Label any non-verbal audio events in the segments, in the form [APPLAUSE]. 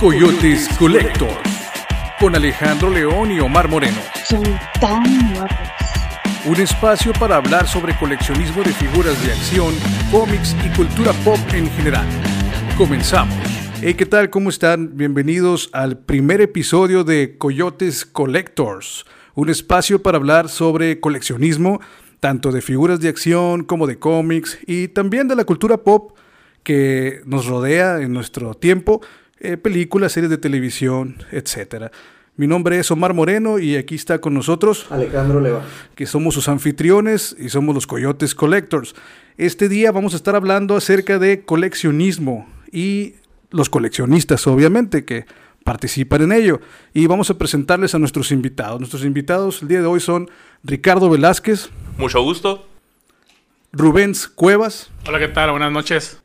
Coyotes Collector con Alejandro León y Omar Moreno. Son tan guapos. Un espacio para hablar sobre coleccionismo de figuras de acción, cómics y cultura pop en general. Comenzamos. Hey, ¿qué tal? ¿Cómo están? Bienvenidos al primer episodio de Coyotes Collectors, un espacio para hablar sobre coleccionismo, tanto de figuras de acción como de cómics y también de la cultura pop que nos rodea en nuestro tiempo eh, películas, series de televisión, etcétera. Mi nombre es Omar Moreno y aquí está con nosotros Alejandro Leva. que somos sus anfitriones y somos los Coyotes Collectors. Este día vamos a estar hablando acerca de coleccionismo y los coleccionistas, obviamente, que participan en ello. Y vamos a presentarles a nuestros invitados. Nuestros invitados el día de hoy son Ricardo Velázquez, Mucho gusto. Rubens Cuevas Hola, ¿qué tal? Buenas noches.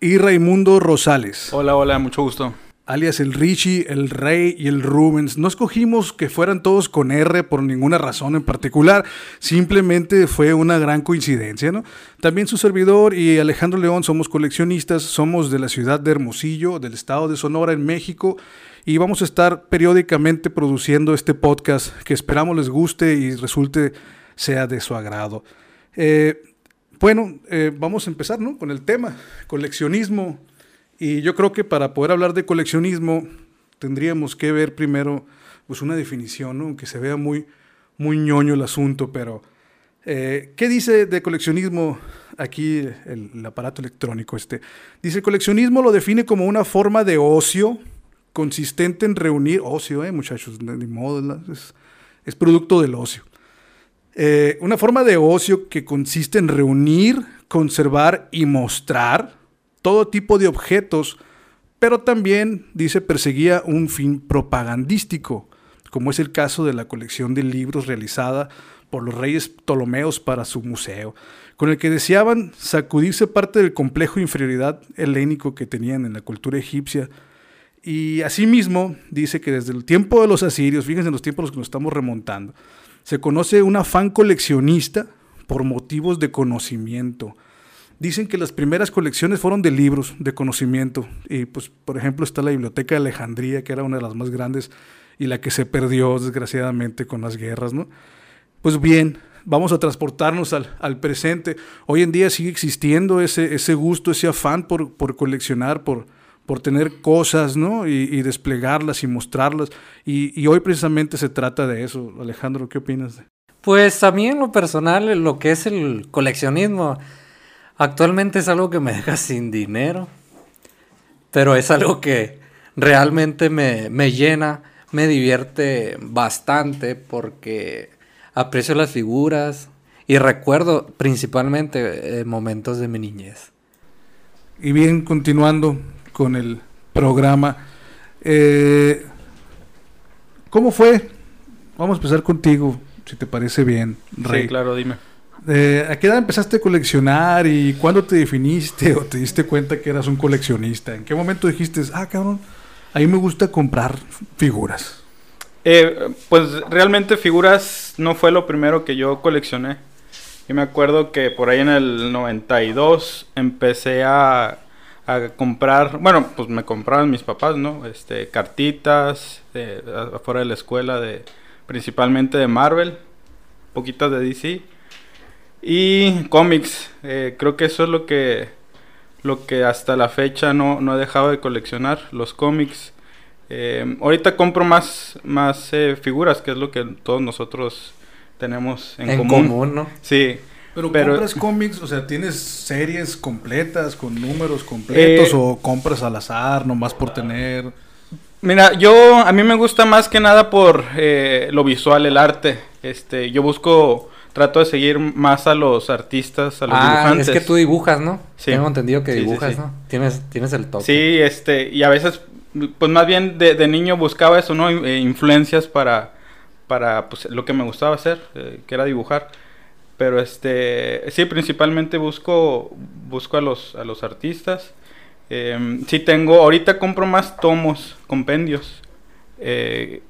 Y Raimundo Rosales. Hola, hola, mucho gusto. alias el Richie, el Rey y el Rubens. No escogimos que fueran todos con R por ninguna razón en particular, simplemente fue una gran coincidencia, ¿no? También su servidor y Alejandro León somos coleccionistas, somos de la ciudad de Hermosillo, del estado de Sonora, en México, y vamos a estar periódicamente produciendo este podcast que esperamos les guste y resulte sea de su agrado. Eh, bueno, eh, vamos a empezar ¿no? con el tema, coleccionismo. Y yo creo que para poder hablar de coleccionismo tendríamos que ver primero pues, una definición, ¿no? aunque se vea muy, muy ñoño el asunto, pero eh, ¿qué dice de coleccionismo aquí el, el aparato electrónico este? Dice, coleccionismo lo define como una forma de ocio consistente en reunir, ocio, eh, muchachos, de modo, es, es producto del ocio. Eh, una forma de ocio que consiste en reunir, conservar y mostrar todo tipo de objetos, pero también, dice, perseguía un fin propagandístico, como es el caso de la colección de libros realizada por los reyes Ptolomeos para su museo, con el que deseaban sacudirse parte del complejo inferioridad helénico que tenían en la cultura egipcia. Y asimismo, dice que desde el tiempo de los asirios, fíjense en los tiempos a los que nos estamos remontando, se conoce un afán coleccionista por motivos de conocimiento. Dicen que las primeras colecciones fueron de libros de conocimiento. Y pues, por ejemplo, está la Biblioteca de Alejandría, que era una de las más grandes y la que se perdió desgraciadamente con las guerras, ¿no? Pues bien, vamos a transportarnos al, al presente. Hoy en día sigue existiendo ese, ese gusto, ese afán por, por coleccionar, por, por tener cosas, ¿no? Y, y desplegarlas y mostrarlas. Y, y, hoy precisamente se trata de eso. Alejandro, ¿qué opinas? Pues a mí en lo personal, lo que es el coleccionismo, actualmente es algo que me deja sin dinero, pero es algo que realmente me, me llena, me divierte bastante porque aprecio las figuras y recuerdo principalmente eh, momentos de mi niñez. Y bien, continuando con el programa, eh, ¿cómo fue? Vamos a empezar contigo, si te parece bien, Rey. Sí, claro, dime. Eh, ¿A qué edad empezaste a coleccionar y cuándo te definiste o te diste cuenta que eras un coleccionista? ¿En qué momento dijiste, ah, cabrón, a mí me gusta comprar figuras? Eh, pues realmente figuras no fue lo primero que yo coleccioné. Yo me acuerdo que por ahí en el 92 empecé a, a comprar, bueno, pues me compraban mis papás, ¿no? Este, cartitas de, afuera de la escuela, de, principalmente de Marvel, poquitas de DC y cómics. Eh, creo que eso es lo que, lo que hasta la fecha no, no he dejado de coleccionar, los cómics. Eh, ahorita compro más, más eh, figuras, que es lo que todos nosotros tenemos en, En común. común, ¿no? Sí. Pero, Pero- compras cómics, o sea, ¿tienes series completas con números completos Eh, o compras al azar nomás por tener? Mira, yo a mí me gusta más que nada por eh, lo visual, el arte. Este, yo busco, trato de seguir más a los artistas, a los Ah, dibujantes. es que tú dibujas, ¿no? Sí. Tengo entendido que Sí, dibujas, sí. ¿no? Tienes, tienes el toque. Sí, este, y a veces, pues más bien de, de niño buscaba eso, ¿no? Eh, influencias para, para pues, lo que me gustaba hacer, eh, que era dibujar. Pero este, sí, principalmente busco, busco a los, a los artistas. Eh, sí tengo, ahorita compro más tomos, compendios. Eh,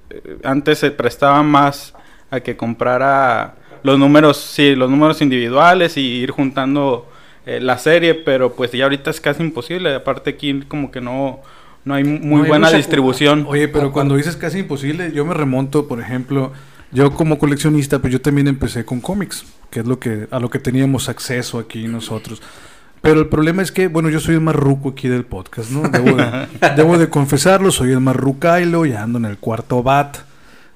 antes se prestaba más a que comprara los números, sí, los números individuales y ir juntando eh, la serie, pero pues ya ahorita es casi imposible. Aparte aquí como que no, no hay muy No hay buena distribución. Oye, pero cuando dices casi imposible, yo me remonto, por ejemplo, yo como coleccionista, pues yo también empecé con cómics, que es lo que a lo que teníamos acceso aquí nosotros. Pero el problema es que, bueno, yo soy el más ruco aquí del podcast, ¿no? Debo de, [LAUGHS] debo de confesarlo, soy el más rucailo y ando en el cuarto bat.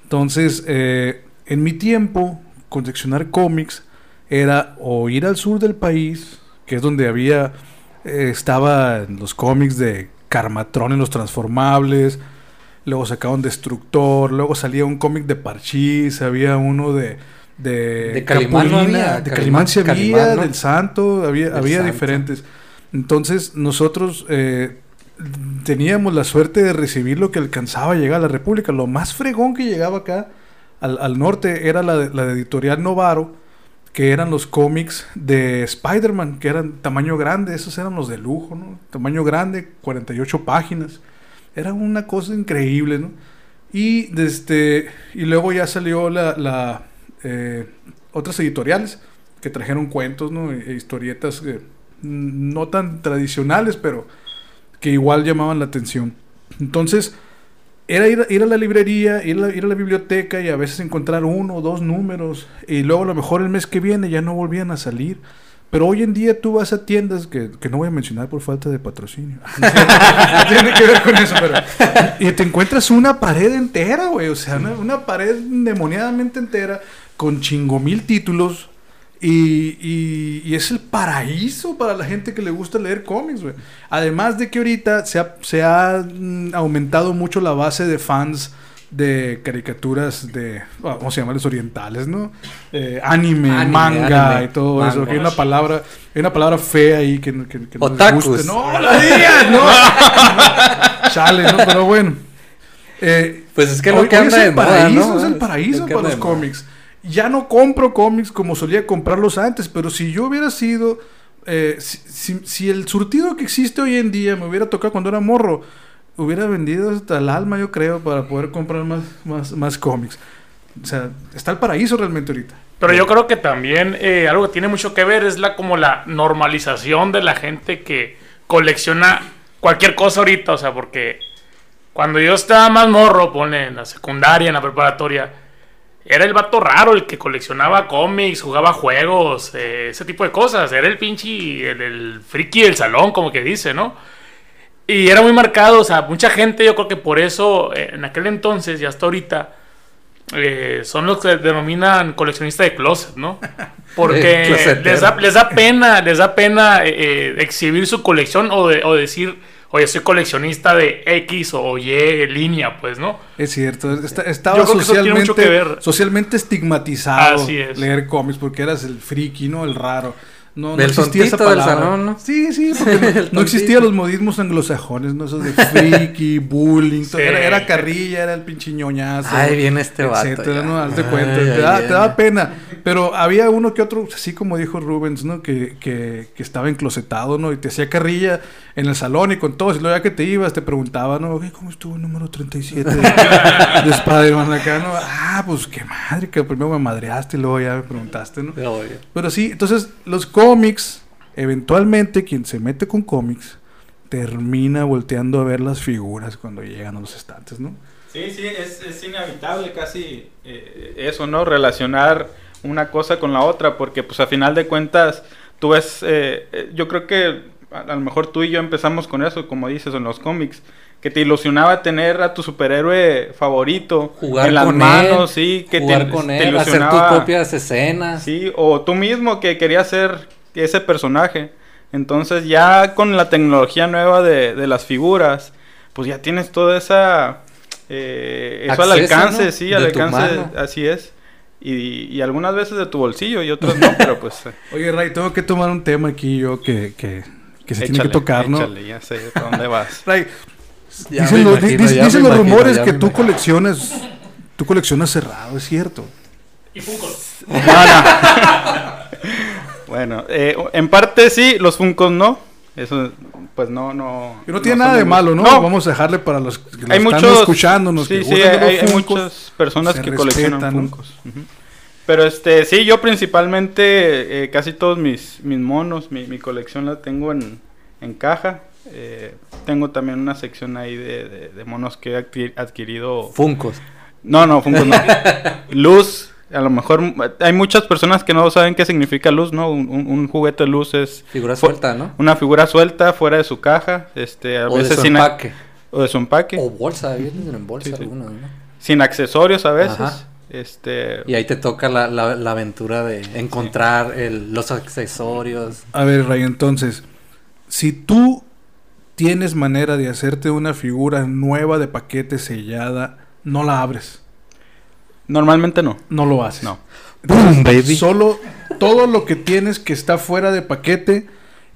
Entonces, eh, en mi tiempo, coleccionar cómics era o ir al sur del país, que es donde había, eh, estaba los cómics de Carmatrón en los transformables, luego sacaban Destructor, luego salía un cómic de Parchís, había uno de... De, De Calimán no había, de Calimán- Calimán sí había, Calimán, ¿no? del Santo, había, Del había Santo. diferentes. Entonces nosotros eh, teníamos la suerte de recibir lo que alcanzaba a llegar a la República. Lo más fregón que llegaba acá al, al norte era la, de- la de editorial Novaro, que eran los cómics de Spider-Man, que eran tamaño grande, esos eran los de lujo, ¿no? Tamaño grande, 48 páginas. Era una cosa increíble, ¿no? Y, desde, y luego ya salió la, la, eh, otras editoriales que trajeron cuentos, ¿no? E- e historietas eh, mm, no tan tradicionales, pero que igual llamaban la atención. Entonces, era ir, a- la librería, ir a ir a la biblioteca y a veces encontrar uno o dos números. Y luego a lo mejor el mes que viene ya no volvían a salir. Pero hoy en día tú vas a tiendas que, que no voy a mencionar por falta de patrocinio. no [LAUGHS] tiene que ver con eso, pero... Y te encuentras una pared entera, güey. O sea, una, una pared endemoniadamente entera con chingo mil títulos. Y, y- y es el paraíso para la gente que le gusta leer cómics, güey. Además de que ahorita se ha, se ha mm, aumentado mucho la base de fans de caricaturas de, ah, vamos a llamarles orientales, ¿no? Eh, anime, anime, y todo manga. eso. Que hay una palabra, hay una palabra fea ahí que, no- que, que no les guste. No, la digas, no. [LAUGHS] Chale, no, pero bueno. Eh, Pues es que hoy- lo que hoy anda es de el moda, paraíso, ¿no? es el paraíso para los cómics. Ya no compro cómics como solía comprarlos antes, pero si yo hubiera sido, eh, si, si- si el surtido que existe hoy en día me hubiera tocado cuando era morro, hubiera vendido hasta el alma, yo creo, para poder comprar más, más, más cómics. O sea, está el paraíso realmente ahorita. Pero yo creo que también eh, algo que tiene mucho que ver es la como la normalización de la gente que colecciona cualquier cosa ahorita, o sea, porque cuando yo estaba más morro, pone en la secundaria, en la preparatoria, era el vato raro el que coleccionaba cómics, jugaba juegos, eh, ese tipo de cosas, era el pinche, el, el friki del salón, como que dice, ¿no? Y era muy marcado, o sea, mucha gente, yo creo que por eso, eh, en aquel entonces y hasta ahorita, eh, son los que denominan coleccionista de closet, ¿no? [LAUGHS] Porque les da, les da pena, les da pena eh, exhibir su colección o, de- o decir, oye, soy coleccionista de X o Y línea, pues, ¿no? Es cierto, está- estaba socialmente, socialmente estigmatizado Así es. leer cómics porque eras el friki, ¿no? El raro. No, no existía esa tontito del palabra. salón, ¿no? Sí, sí, [LAUGHS] porque no, existían los modismos anglosajones, ¿no? Esos de friki, [LAUGHS] bullying. Sí. era, era carrilla, era el pinche ñoñazo. Ay, viene este vato etcétera, ya. ¿no? Ay, cuenta, ay, te, da, te da pena. Pero había uno que otro, así como dijo Rubens, ¿no? Que, que, que estaba enclosetado, ¿no? Y te hacía carrilla en el salón y con todos. Y luego ya que te ibas, te preguntaba, ¿no? "Oye, ¿Cómo estuvo el número 37 de, de Spider-Man acá, no? Ah, pues qué madre, que primero me madreaste y luego ya me preguntaste, ¿no? Pero sí, entonces los cómics, eventualmente quien se mete con cómics termina volteando a ver las figuras cuando llegan a los estantes, ¿no? Sí, sí, es, es inevitable casi eh, eso, ¿no? Relacionar una cosa con la otra, porque pues a final de cuentas, tú ves, eh, eh, yo creo que a, a lo mejor tú y yo empezamos con eso, como dices, en los cómics, que te ilusionaba tener a tu superhéroe favorito Jugar en las con manos, él, sí, que jugar te, con te él, hacer tus ilusionaba, propias escenas. sí, o tú mismo que querías ser ese personaje. Entonces ya con la tecnología nueva de, de las figuras, pues ya tienes toda esa... eh, eso al alcance, ¿no? sí, al alcance, así es. Y, y algunas veces de tu bolsillo y otras no, [LAUGHS] pero pues... eh, Oye, Ray, tengo que tomar un tema aquí yo que, que, que se tiene que tocar, ¿no? échale, ya sé a dónde vas. [LAUGHS] Ray, Ya dicen, los, imagino, di- ya dicen me los imagino, rumores que tú imagino. coleccionas, tú coleccionas cerrado, es cierto. Y Funkos. [LAUGHS] Bueno, eh, en parte sí, los Funkos no. Eso, pues no, no. Que no tiene nada de malo, ¿no? No, Vamos a dejarle para los que lo hay están muchos escuchándonos sí, que sí, hay, Funkos. muchas personas que coleccionan. Funkos. Ujú. Pero este, sí, yo principalmente eh, casi todos mis, mis monos, mi, mi colección la tengo en, en caja. Eh, tengo también una sección ahí de, de- de monos que he adqui- adquirido. Funcos. No, no, Funko no. [LAUGHS] luz. A lo mejor hay muchas personas que no saben qué significa luz, ¿no? Un, un- un juguete de luz es Figura suelta, ¿no? una figura suelta fuera de su caja, este, a O de veces su sin, a- empaque. o de su empaque, O bolsa, vienen en bolsa Sí, sí. algunas, ¿no? sin accesorios a veces. Ajá. Este, Y ahí te toca la, la- la aventura de encontrar el- los accesorios. A ver, Ray, entonces, si tú tienes manera de hacerte una figura nueva de paquete sellada, no la abres, normalmente no. no lo haces. No. Boom, baby. Solo todo lo que tienes que está fuera de paquete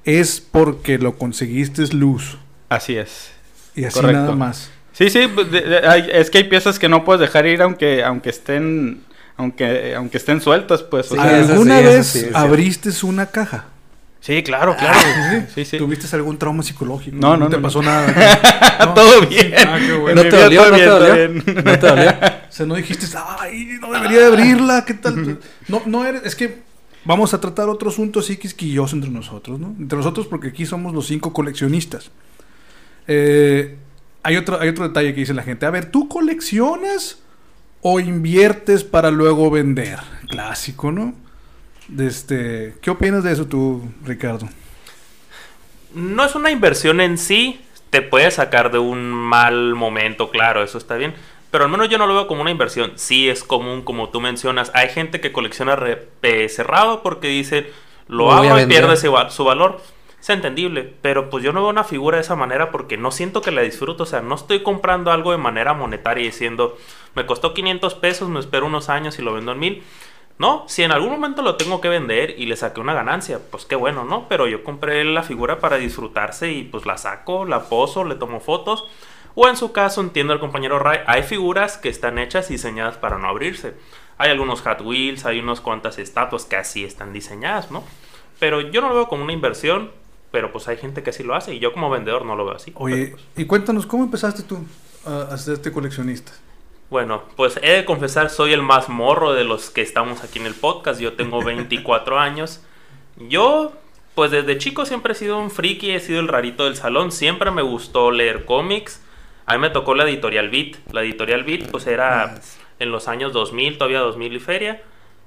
es porque lo conseguiste luz. Así es. Y así Correcto. nada más. Sí, sí, pues, de- de- hay- es que hay piezas que no puedes dejar ir aunque aunque estén aunque aunque estén sueltas, pues. o Sí, sea, eso ¿Alguna sí, vez sí, es abriste una caja? Sí, claro, claro. Sí, sí. ¿Tuviste algún trauma psicológico? No, no, te no, pasó no. nada. [LAUGHS] No. Todo bien. Ah, qué bueno. ¿No te dolió? ¿No te dolió? ¿No te dolió? O sea, no dijiste, ay, no debería de abrirla, ¿qué tal? No, no eres, es que vamos a tratar otro asunto así quisquilloso entre nosotros, ¿no? Entre nosotros porque aquí somos los cinco coleccionistas. Eh, hay, otro, hay otro detalle que dice la gente, a ver, ¿tú coleccionas o inviertes para luego vender? Clásico, ¿no? Este, ¿Qué opinas de eso tú, Ricardo? No es una inversión en sí, te puede sacar de un mal momento, claro, eso está bien. Pero al menos yo no lo veo como una inversión. Sí es común, como tú mencionas. Hay gente que colecciona re- cerrado porque dice, lo hago y pierde ese su valor. Es entendible, pero pues yo no veo una figura de esa manera porque no siento que la disfruto. O sea, no estoy comprando algo de manera monetaria y diciendo, me costó 500 pesos, me espero unos años y lo vendo en 1000. No, si en algún momento lo tengo que vender y le saqué una ganancia, pues qué bueno, ¿no? Pero yo compré la figura para disfrutarse y pues la saco, la poso, le tomo fotos. O en su caso, entiendo al compañero Ray, hay figuras que están hechas y diseñadas para no abrirse. Hay algunos Hot Wheels, hay unas cuantas estatuas que así están diseñadas, ¿no? Pero yo no lo veo como una inversión, pero pues hay gente que así lo hace y yo como vendedor no lo veo así. Oye, pues, y cuéntanos, ¿cómo empezaste tú a, a hacerte coleccionista? Bueno, pues he de confesar, soy el más morro de los que estamos aquí en el podcast. Yo tengo 24 años. Yo, pues desde chico siempre he sido un friki, he sido el rarito del salón. Siempre me gustó leer cómics. A mí me tocó la editorial Beat. La editorial Beat, pues era en los años 2000, todavía 2000 y feria.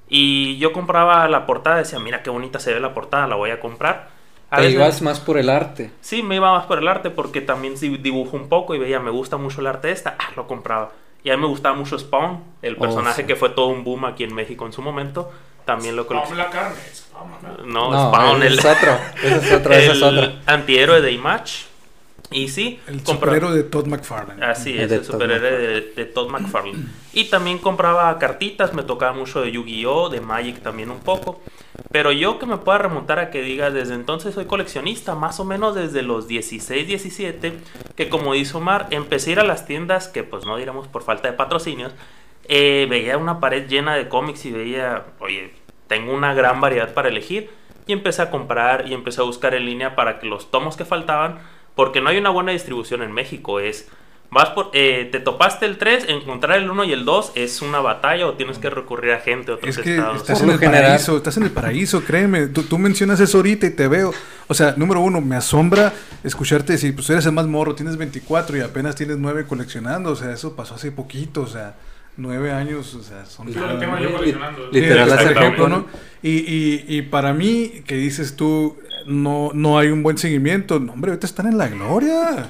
Y yo compraba la portada, decía, mira qué bonita se ve la portada, la voy a comprar. A Te ibas más por el arte. Sí, me iba más por el arte porque también dibujo un poco y veía, me gusta mucho el arte de esta, ah, lo compraba. Y a mí me gustaba mucho Spawn, el Oh, personaje sí. que fue todo un boom aquí en México en su momento. También lo coleccioné. la carne. la- No, No, Spawn, el, es otro. Ese es otro, ese es [LAUGHS] otro. antihéroe de Image. Y sí, El superhéroe de Todd McFarlane. Así es, de el superhéroe de, de Todd McFarlane. Y también compraba cartitas, me tocaba mucho de Yu-Gi-Oh!, de Magic también un poco. Pero yo que me pueda remontar a que diga, desde entonces soy coleccionista, más o menos desde los 16, 17, que como dice Omar, empecé a ir a las tiendas, que pues no diríamos por falta de patrocinios, eh, veía una pared llena de cómics y veía, oye, tengo una gran variedad para elegir. Y empecé a comprar y empecé a buscar en línea para que los tomos que faltaban, porque no hay una buena distribución en México, es... Vas por, eh, te topaste el 3, encontrar el 1 y el 2 es una batalla o tienes que recurrir a gente de otros Es que estados. estás Por en el general. paraíso, estás en el paraíso, créeme. Tú, tú mencionas eso ahorita y te veo. O sea, número uno, me asombra escucharte decir, pues eres el más morro, tienes 24 y apenas tienes 9 coleccionando. O sea, eso pasó hace poquito, o sea, 9 años, o sea, son... Tengo yo coleccionando. Literal, poco, ¿no? Y, y, y para mí, que dices tú, no, no hay un buen seguimiento. No, hombre, ahorita están en la gloria.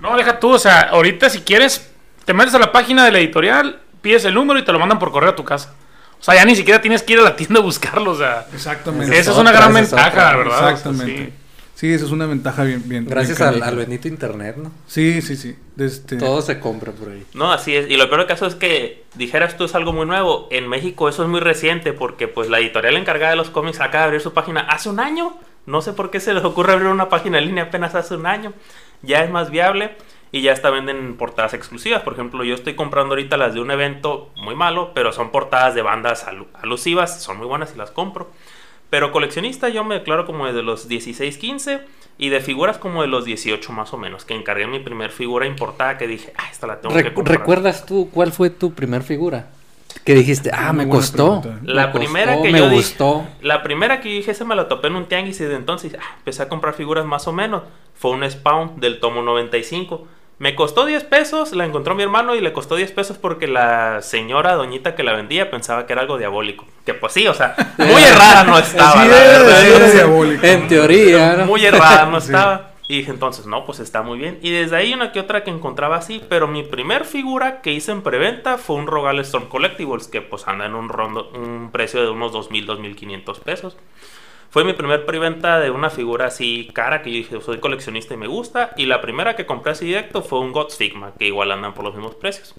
No, deja tú, o sea, ahorita si quieres, te metes a la página de la editorial, pides el número y te lo mandan por correo a tu casa. O sea, ya ni siquiera tienes que ir a la tienda a buscarlo, o sea. Exactamente. Esa es una gran ventaja, otra. ¿verdad? O sea, Exactamente. sí. Sí, esa es una ventaja bien, bien. Gracias bien al, al bendito internet, ¿no? Sí, sí, sí. Este, Todo se compra por ahí. No, así es. Y lo peor del caso es que dijeras tú es algo muy nuevo. En México eso es muy reciente porque pues la editorial encargada de los cómics acaba de abrir su página hace un año. No sé por qué se les ocurre abrir una página en línea apenas hace un año. Ya es más viable y ya hasta venden portadas exclusivas. Por ejemplo, yo estoy comprando ahorita las de un evento muy malo, pero son portadas de bandas alu- alusivas. Son muy buenas y las compro. Pero coleccionista yo me declaro como de los 16, 15 y de figuras como de los 18 más o menos. Que encargué mi primer figura importada que dije, ah, esta la tengo que comprar. ¿Recuerdas tú cuál fue tu primer figura? Que dijiste, ah, me costó. pregunta. La me primera costó, que me yo dije- gustó. La primera que yo dije, esa me la topé en un tianguis y de entonces ah, empecé a comprar figuras más o menos. Fue un Spawn del tomo 95. Me costó 10 pesos, la encontró mi hermano y le costó 10 pesos porque la señora doñita que la vendía pensaba que era algo diabólico. Que pues sí, o sea, [LAUGHS] muy errada no estaba, Sí la era, verdad. sí era diabólico. En teoría, ¿no? Muy errada no [LAUGHS] Sí. estaba. Y dije entonces, no, pues está muy bien. Y desde ahí una que otra que encontraba así. Pero mi primer figura que hice en preventa fue un Rogal Storm Collectibles. Que pues anda en un, rondo, un precio de unos 2.000, 2.500 pesos. Fue mi primer preventa de una figura así cara que yo dije, soy coleccionista y me gusta. Y la primera que compré así directo fue un God Stigma, que igual andan por los mismos precios.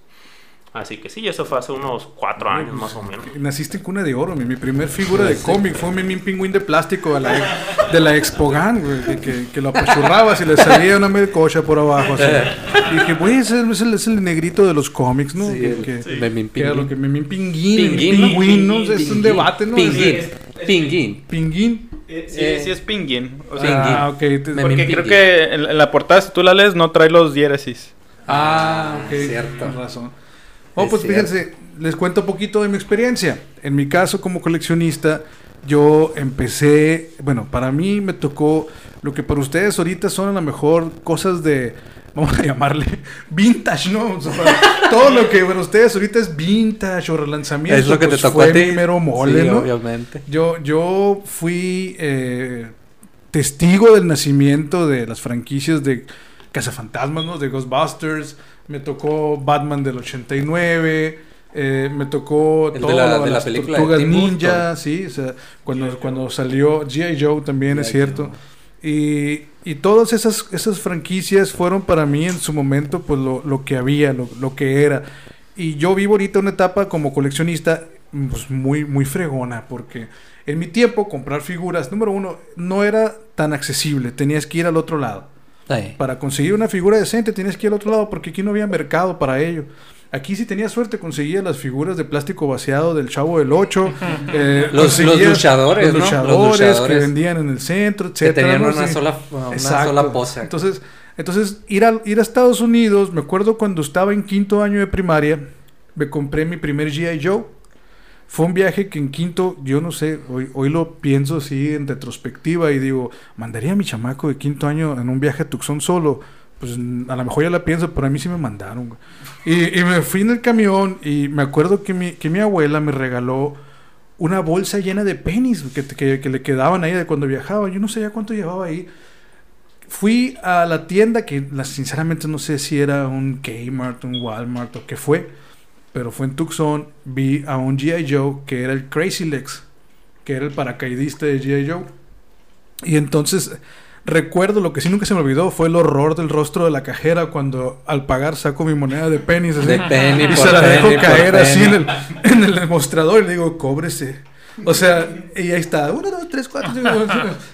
Así que sí, eso fue hace unos cuatro años más o menos. Naciste en cuna de oro, mi, mi primer figura de cómic fue mi, mi pingüín de plástico de la, de la Expogan, güey, que, que, que lo apachurrabas y le salía una melcocha por abajo. Así. Y dije, güey, ese es el, es el negrito de los cómics, ¿no? Sí, que, el- que- sí. Memín que que Memín Pinguín, el Pinguín, ¿no? pingüín, ¿no? Es un debate, ¿no? Pinguín. Ese- Pinguín. Pinguín. Sí, Eh, sí es pinguín. O sea. Ah, ok. porque creo que en, en la portada, si tú la lees, no trae los diéresis. Ah, ok. cierto. Tienes razón. Oh, Es pues cierto. fíjense, les cuento un poquito de mi experiencia. En mi caso, como coleccionista, yo empecé, bueno, para mí me tocó lo que para ustedes ahorita son a lo mejor cosas de, [LAUGHS] vamos a llamarle, vintage, ¿no? O sea, [LAUGHS] todo lo que para ustedes ahorita es vintage o relanzamiento. Es lo que pues, te tocó fue a ti. mero mole, Sí, ¿no? obviamente. Yo, yo fui eh, testigo del nacimiento de las franquicias de Cazafantasmas, ¿no? De Ghostbusters. Me tocó Batman del 89. eh, me tocó El de todo la- de la las película de Tortugas Tim Ninja, sí. O sea, cuando, cuando salió G.I. Joe también, es cierto. Y, y todas esas, esas franquicias fueron para mí en su momento pues lo, lo que había, lo, lo que era. Y yo vivo ahorita una etapa como coleccionista pues, muy, muy fregona, porque en mi tiempo comprar figuras, número uno, no era tan accesible, tenías que ir al otro lado. Sí. Para conseguir una figura decente tenías que ir al otro lado porque aquí no había mercado para ello. Aquí si tenías suerte conseguías las figuras de plástico vaciado del Chavo del 8. [LAUGHS] eh, Los- luchadores, los ¿no? Los luchadores, que vendían en el centro, Que etcétera. tenían ¿no? una Sí. sola, una Exacto. sola pose. Entonces, entonces ir, a, ir a Estados Unidos, me acuerdo cuando estaba en quinto año de primaria, me compré mi primer G.I. Joe. Fue un viaje que en quinto, yo no sé, hoy, hoy lo pienso así en retrospectiva y digo, mandaría a mi chamaco de quinto año en un viaje a Tucson solo. Pues a lo mejor ya la pienso, pero a mí sí me mandaron. Y, me fui en el camión y me acuerdo que mi, que mi abuela me regaló una bolsa llena de pennies que, que, que le quedaban ahí de cuando viajaba. Yo no sabía cuánto llevaba ahí. Fui a la tienda que sinceramente no sé si era un Kmart, un Walmart o qué fue, pero fue en Tucson. Vi a un G.I. Joe que era el Crazy Legs, que era el paracaidista de G.I. Joe. Y entonces recuerdo lo que sí nunca se me olvidó fue el horror del rostro de la cajera cuando al pagar saco mi moneda de pennies así, De penny y se la dejo penny caer así en el, en el mostrador y le digo, cóbrese. O sea, y ahí está. Uno, dos, tres, cuatro, cinco.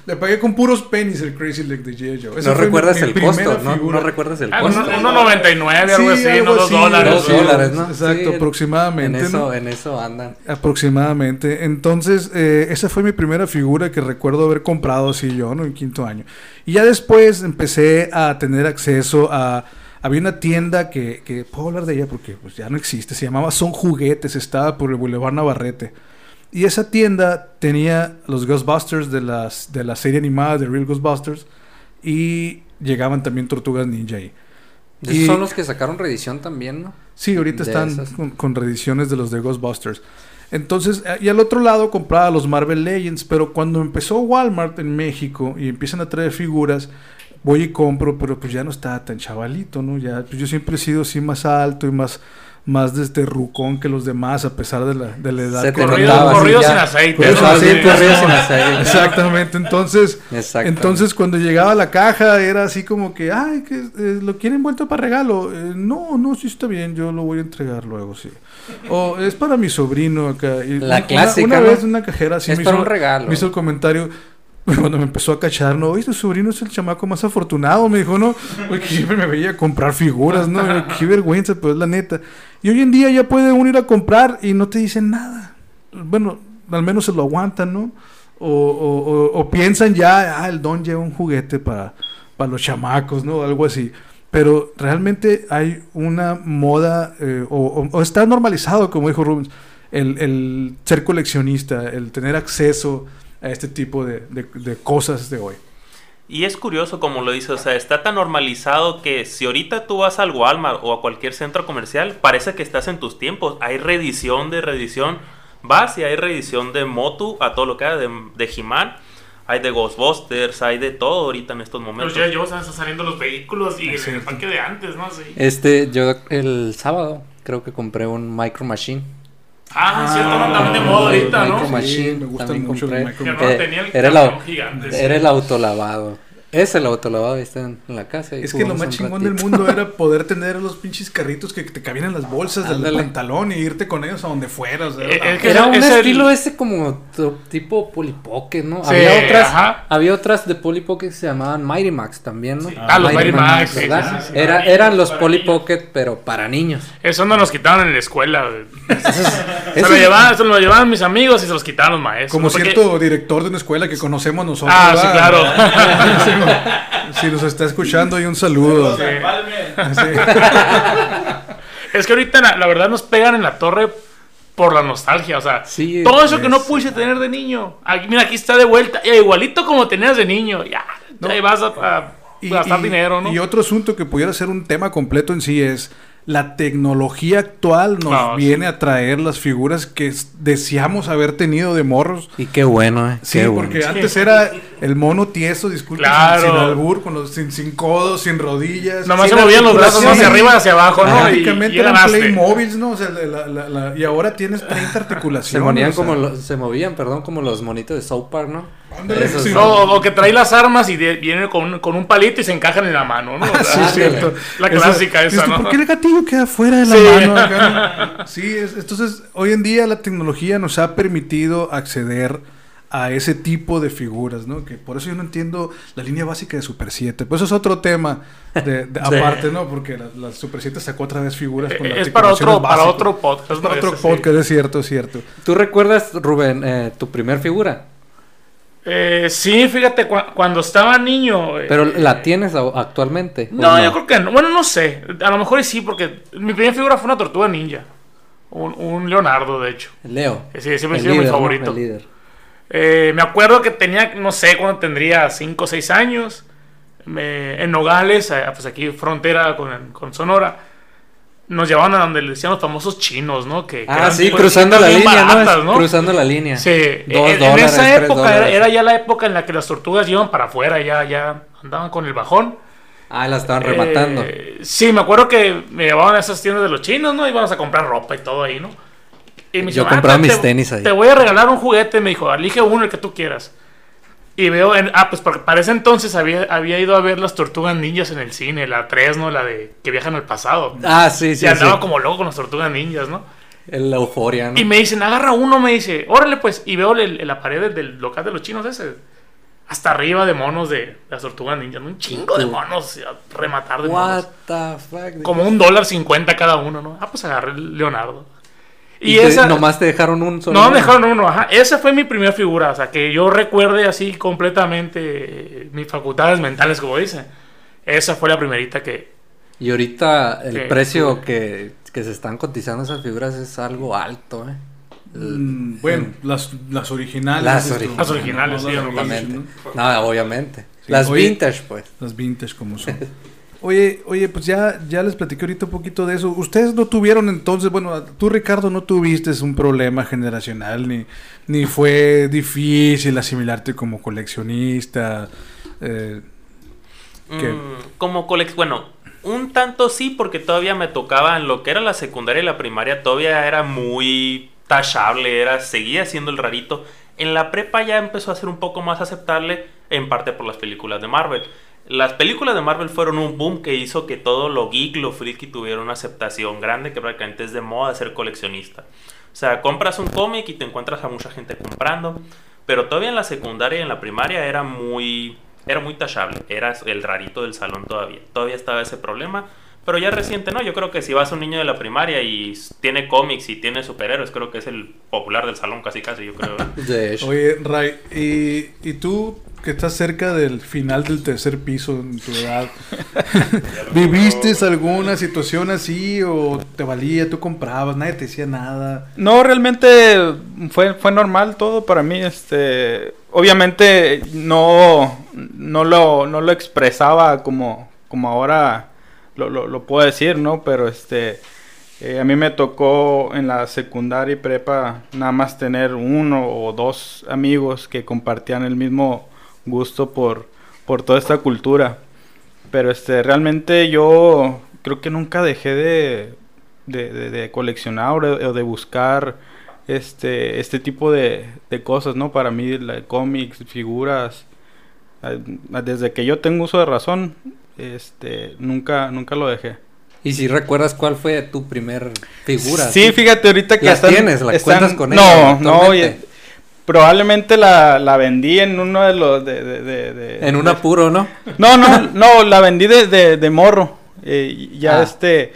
Le pagué con puros pennies el Crazy Leg de G.I. Joe. No mi- recuerdas mi el primera costo, ¿no? figura. No recuerdas el Ah, costo. uno- 1.99, algo Sí, así, algo no dos así, dólares. Dos sí, dólares, ¿no? Exacto, Sí, aproximadamente. En eso, ¿no? en eso andan. Aproximadamente. Entonces, eh, esa fue mi primera figura que recuerdo haber comprado así yo, ¿no? En quinto año. Y ya después empecé a tener acceso a... Había una tienda que, que puedo hablar de ella porque pues, ya no existe. Se llamaba Son Juguetes. Estaba por el Boulevard Navarrete. Y esa tienda tenía los Ghostbusters de, las, de la serie animada de Real Ghostbusters. Y llegaban también Tortugas Ninja ahí. Esos Y- son los que sacaron reedición también, ¿no? Sí, ahorita De están con, con reediciones de los de Ghostbusters. Entonces, eh, y al otro lado compraba los Marvel Legends, pero cuando empezó Walmart en México y empiezan a traer figuras, voy y compro, pero pues ya no estaba tan chavalito, ¿no? Ya, pues yo siempre he sido así más alto y más, más de este rucón que los demás, a pesar de la, de la edad. Se que. Corrido, corrido sin aceite. Corrido ¿no? sin Sí, aceite. corrido sin aceite. [LAUGHS] Exactamente, entonces... Entonces cuando llegaba a la caja era así como que, ay, que eh, lo quieren envuelto para regalo. Eh, no, no, sí está bien, yo lo voy a entregar luego, sí. O es para mi sobrino acá. Y La una- clásica, Una, ¿no? vez una cajera así Es me para hizo, un regalo. me hizo el comentario [LAUGHS] cuando me empezó a cachar, no, oye, tu sobrino es el chamaco más afortunado, me dijo, no, porque siempre me veía comprar figuras, ¿no? [LAUGHS] Qué vergüenza, pero es la neta. Y hoy en día ya puede uno ir a comprar y no te dicen nada. Bueno, al menos se lo aguantan, ¿no? O, o- o- o piensan ya, ah, el don lleva un juguete para, para los chamacos, ¿no? Algo así. Pero realmente hay una moda, eh, o, está normalizado, como dijo Rubens, el, el ser coleccionista, el tener acceso a este tipo de- de cosas de hoy. Y es curioso como lo dice, o sea, está tan normalizado que si ahorita tú vas al Walmart o a cualquier centro comercial, parece que estás en tus tiempos. Hay reedición de reedición. Vas y hay reedición de Motu a todo lo que hay, de, de He-Man. Hay de Ghostbusters, hay de todo ahorita en estos momentos. ya yo están saliendo los vehículos y Es el empaque de antes, ¿no? Sí. Este, yo el sábado creo que compré un Micro Machine. Ah, es cierto, no también de moda ahorita, Micro ¿no? Sí, me también mucho compré. Micro tenía el era, el, sí. era el autolavado. Es el autolavado, ahí está en, la casa. y Es que lo más chingón del mundo [LAUGHS] era poder tener los pinches carritos que te cabían en las bolsas del Ándale. pantalón y irte con ellos a donde fueras. Eh, era- un es el- estilo ese como tipo Polly Pocket, ¿no? Sí, había otras, ajá. había otras de Polly Pocket que se llamaban Mighty Max también, ¿no? Ah, los Mighty Max, sí, ¿verdad? sí, sí. Era- eran los para Polly niños. Pocket, pero para niños. Eso no nos quitaron en la escuela. Se Eso lo llevaban, se lo llevaban mis amigos y se los quitaron los maestros. Como cierto director de una escuela que conocemos nosotros. Ah, sí, ¿verdad? [LAUGHS] Si nos está escuchando, hay un saludo. Sí. [LAUGHS] Es que ahorita la, la verdad nos pegan en la torre por la nostalgia, o sea, Sí, todo eso que no pudiste tener de niño. Aquí, mira, aquí está de vuelta, igualito como tenías de niño, ya, ahí vas a, a gastar dinero, ¿no? y otro asunto que pudiera ser un tema completo en sí es la tecnología actual nos viene a traer las figuras que deseamos haber tenido de morros. Y qué bueno, ¿eh? Sí, qué bueno. porque antes era el mono tieso, disculpe, Claro. sin, sin albur, con los, sin, sin codos, sin rodillas. Nomás sin se movían los brazos hacia arriba y hacia abajo, ¿no? Y, Prácticamente eran. Playmobiles, ¿no? O sea, la- la- la- y ahora tienes 30 articulaciones. Se movían o sea, como los, se movían, perdón, como los monitos de South Park, ¿no? Sí. No, o que trae las armas y de- viene con, un- con un palito y se encajan en la mano, ¿no? O Ah, sí, cierto. La clásica esa, ¿no? ¿Por qué el gatillo queda fuera de la Sí. mano? [LAUGHS] acá, no? Sí, es- entonces hoy en día la tecnología nos ha permitido acceder a ese tipo de figuras, ¿no? Que por eso yo no entiendo la línea básica de Super 7. Pues eso es otro tema de, de- [LAUGHS] Sí. aparte, ¿no? Porque la, la Super 7 sacó otra vez figuras con Eh, las es para otro, para otro podcast. Es para otro sí. podcast, es cierto, es cierto. ¿Tú recuerdas, Rubén, eh, tu primer figura? Eh, sí, fíjate, cua- cuando estaba niño. eh, Pero la tienes a- actualmente. ¿o No, yo creo que no. Bueno, no sé. A lo mejor sí, porque mi primera figura fue una tortuga ninja. Un, un Leonardo, de hecho. Leo. Sí, siempre ha sido mi favorito. El líder. Eh, me acuerdo que tenía, no sé, cuando tendría 5 o 6 años. me- en Nogales, eh, pues aquí frontera con, con Sonora. Nos llevaban a donde le decían los famosos chinos, ¿no? Que, que Ah, eran sí, pues, cruzando la línea, baratas, ¿no? ¿no? Cruzando la línea. Sí, Dos en, en esa época era, era ya la época en la que las tortugas iban para afuera, ya, ya andaban con el bajón. Ah, la estaban rematando. Eh, sí, me acuerdo que me llevaban a esas tiendas de los chinos, ¿no? Íbamos a comprar ropa y todo ahí, ¿no? Y me Yo dijo, compraba "Ah, mis te- tenis ahí". Te voy a regalar un juguete, me dijo, elige uno el que tú quieras. Y veo, en, ah, pues porque para ese entonces había, había ido a ver las tortugas ninjas en el cine, la 3, ¿no? La de que viajan al pasado. ah, sí, sí. y andaba sí. como loco con las tortugas ninjas, ¿no? La euforia, ¿no? Y me dicen, agarra uno, me dice, órale pues. Y veo el- la pared del- local de los chinos ese. Hasta arriba de monos de las tortugas ninjas. Un chingo de monos a rematar de monos. What the fuck. Como un dólar cincuenta cada uno, ¿no? Ah, pues agarré el Leonardo. Y, Y, te- esa... nomás te dejaron un solo. No, me dejaron uno, ajá. Esa fue mi primera figura. O sea, que yo recuerde así completamente eh, mis facultades mentales, como dice. Esa fue la primerita que... Y ahorita el precio que, que se están cotizando esas figuras es algo alto, ¿eh? Mm, bueno, las, las originales. Las originales. Las originales, no, sí, Obviamente. No, obviamente. Sí, Las oye- vintage, pues. Las vintage como son. [LAUGHS] Oye, oye, pues ya, ya les platiqué ahorita un poquito de eso. Ustedes no tuvieron entonces, bueno, tú Ricardo no tuviste un problema generacional, ni, ni fue difícil asimilarte como coleccionista. eh. Mm, como colec bueno, un tanto sí, porque todavía me tocaba en lo que era la secundaria y la primaria, todavía era muy tachable, era, seguía siendo el rarito. En la prepa ya empezó a ser un poco más aceptable, en parte por las películas de Marvel. Las películas de Marvel fueron un boom que hizo que todo lo geek, lo freaky tuviera una aceptación grande, que prácticamente es de moda ser coleccionista. O sea, compras un cómic y te encuentras a mucha gente comprando. Pero todavía en la secundaria y en la primaria era muy, era muy tachable. Eras el rarito del salón todavía. Todavía estaba ese problema. Pero ya reciente, ¿no? Yo creo que si vas a un niño de la primaria y tiene cómics y tiene superhéroes, creo que es el popular del salón casi casi, yo creo. [LAUGHS] De hecho. Oye, Ray, ¿y, y tú que estás cerca del final del tercer piso en tu edad, [LAUGHS] ¿viviste alguna situación así o te valía, tú comprabas, nadie te decía nada? No, realmente fue, fue normal todo para mí. Este, obviamente no, no, lo, no lo expresaba como, como ahora lo, lo, lo puedo decir, ¿no? Pero este, eh, a mí me tocó en la secundaria y prepa nada más tener uno o dos amigos que compartían el mismo gusto por, por toda esta cultura. Pero este, realmente yo creo que nunca dejé de, de, coleccionar o de, o de buscar este, este tipo de, de cosas, ¿no? Para mí, la- cómics, figuras, eh, desde que yo tengo uso de razón, este, nunca, nunca lo dejé. ¿Y si recuerdas cuál fue tu primer figura? Sí, fíjate, ahorita que ¿La están, tienes? ¿La están- cuentas con no, ella no, oye, probablemente la, la vendí en uno de los de, de- de- de- En un apuro, ¿no? No, no, [LAUGHS] no, la vendí de, de, de morro. Eh, ya Ah. este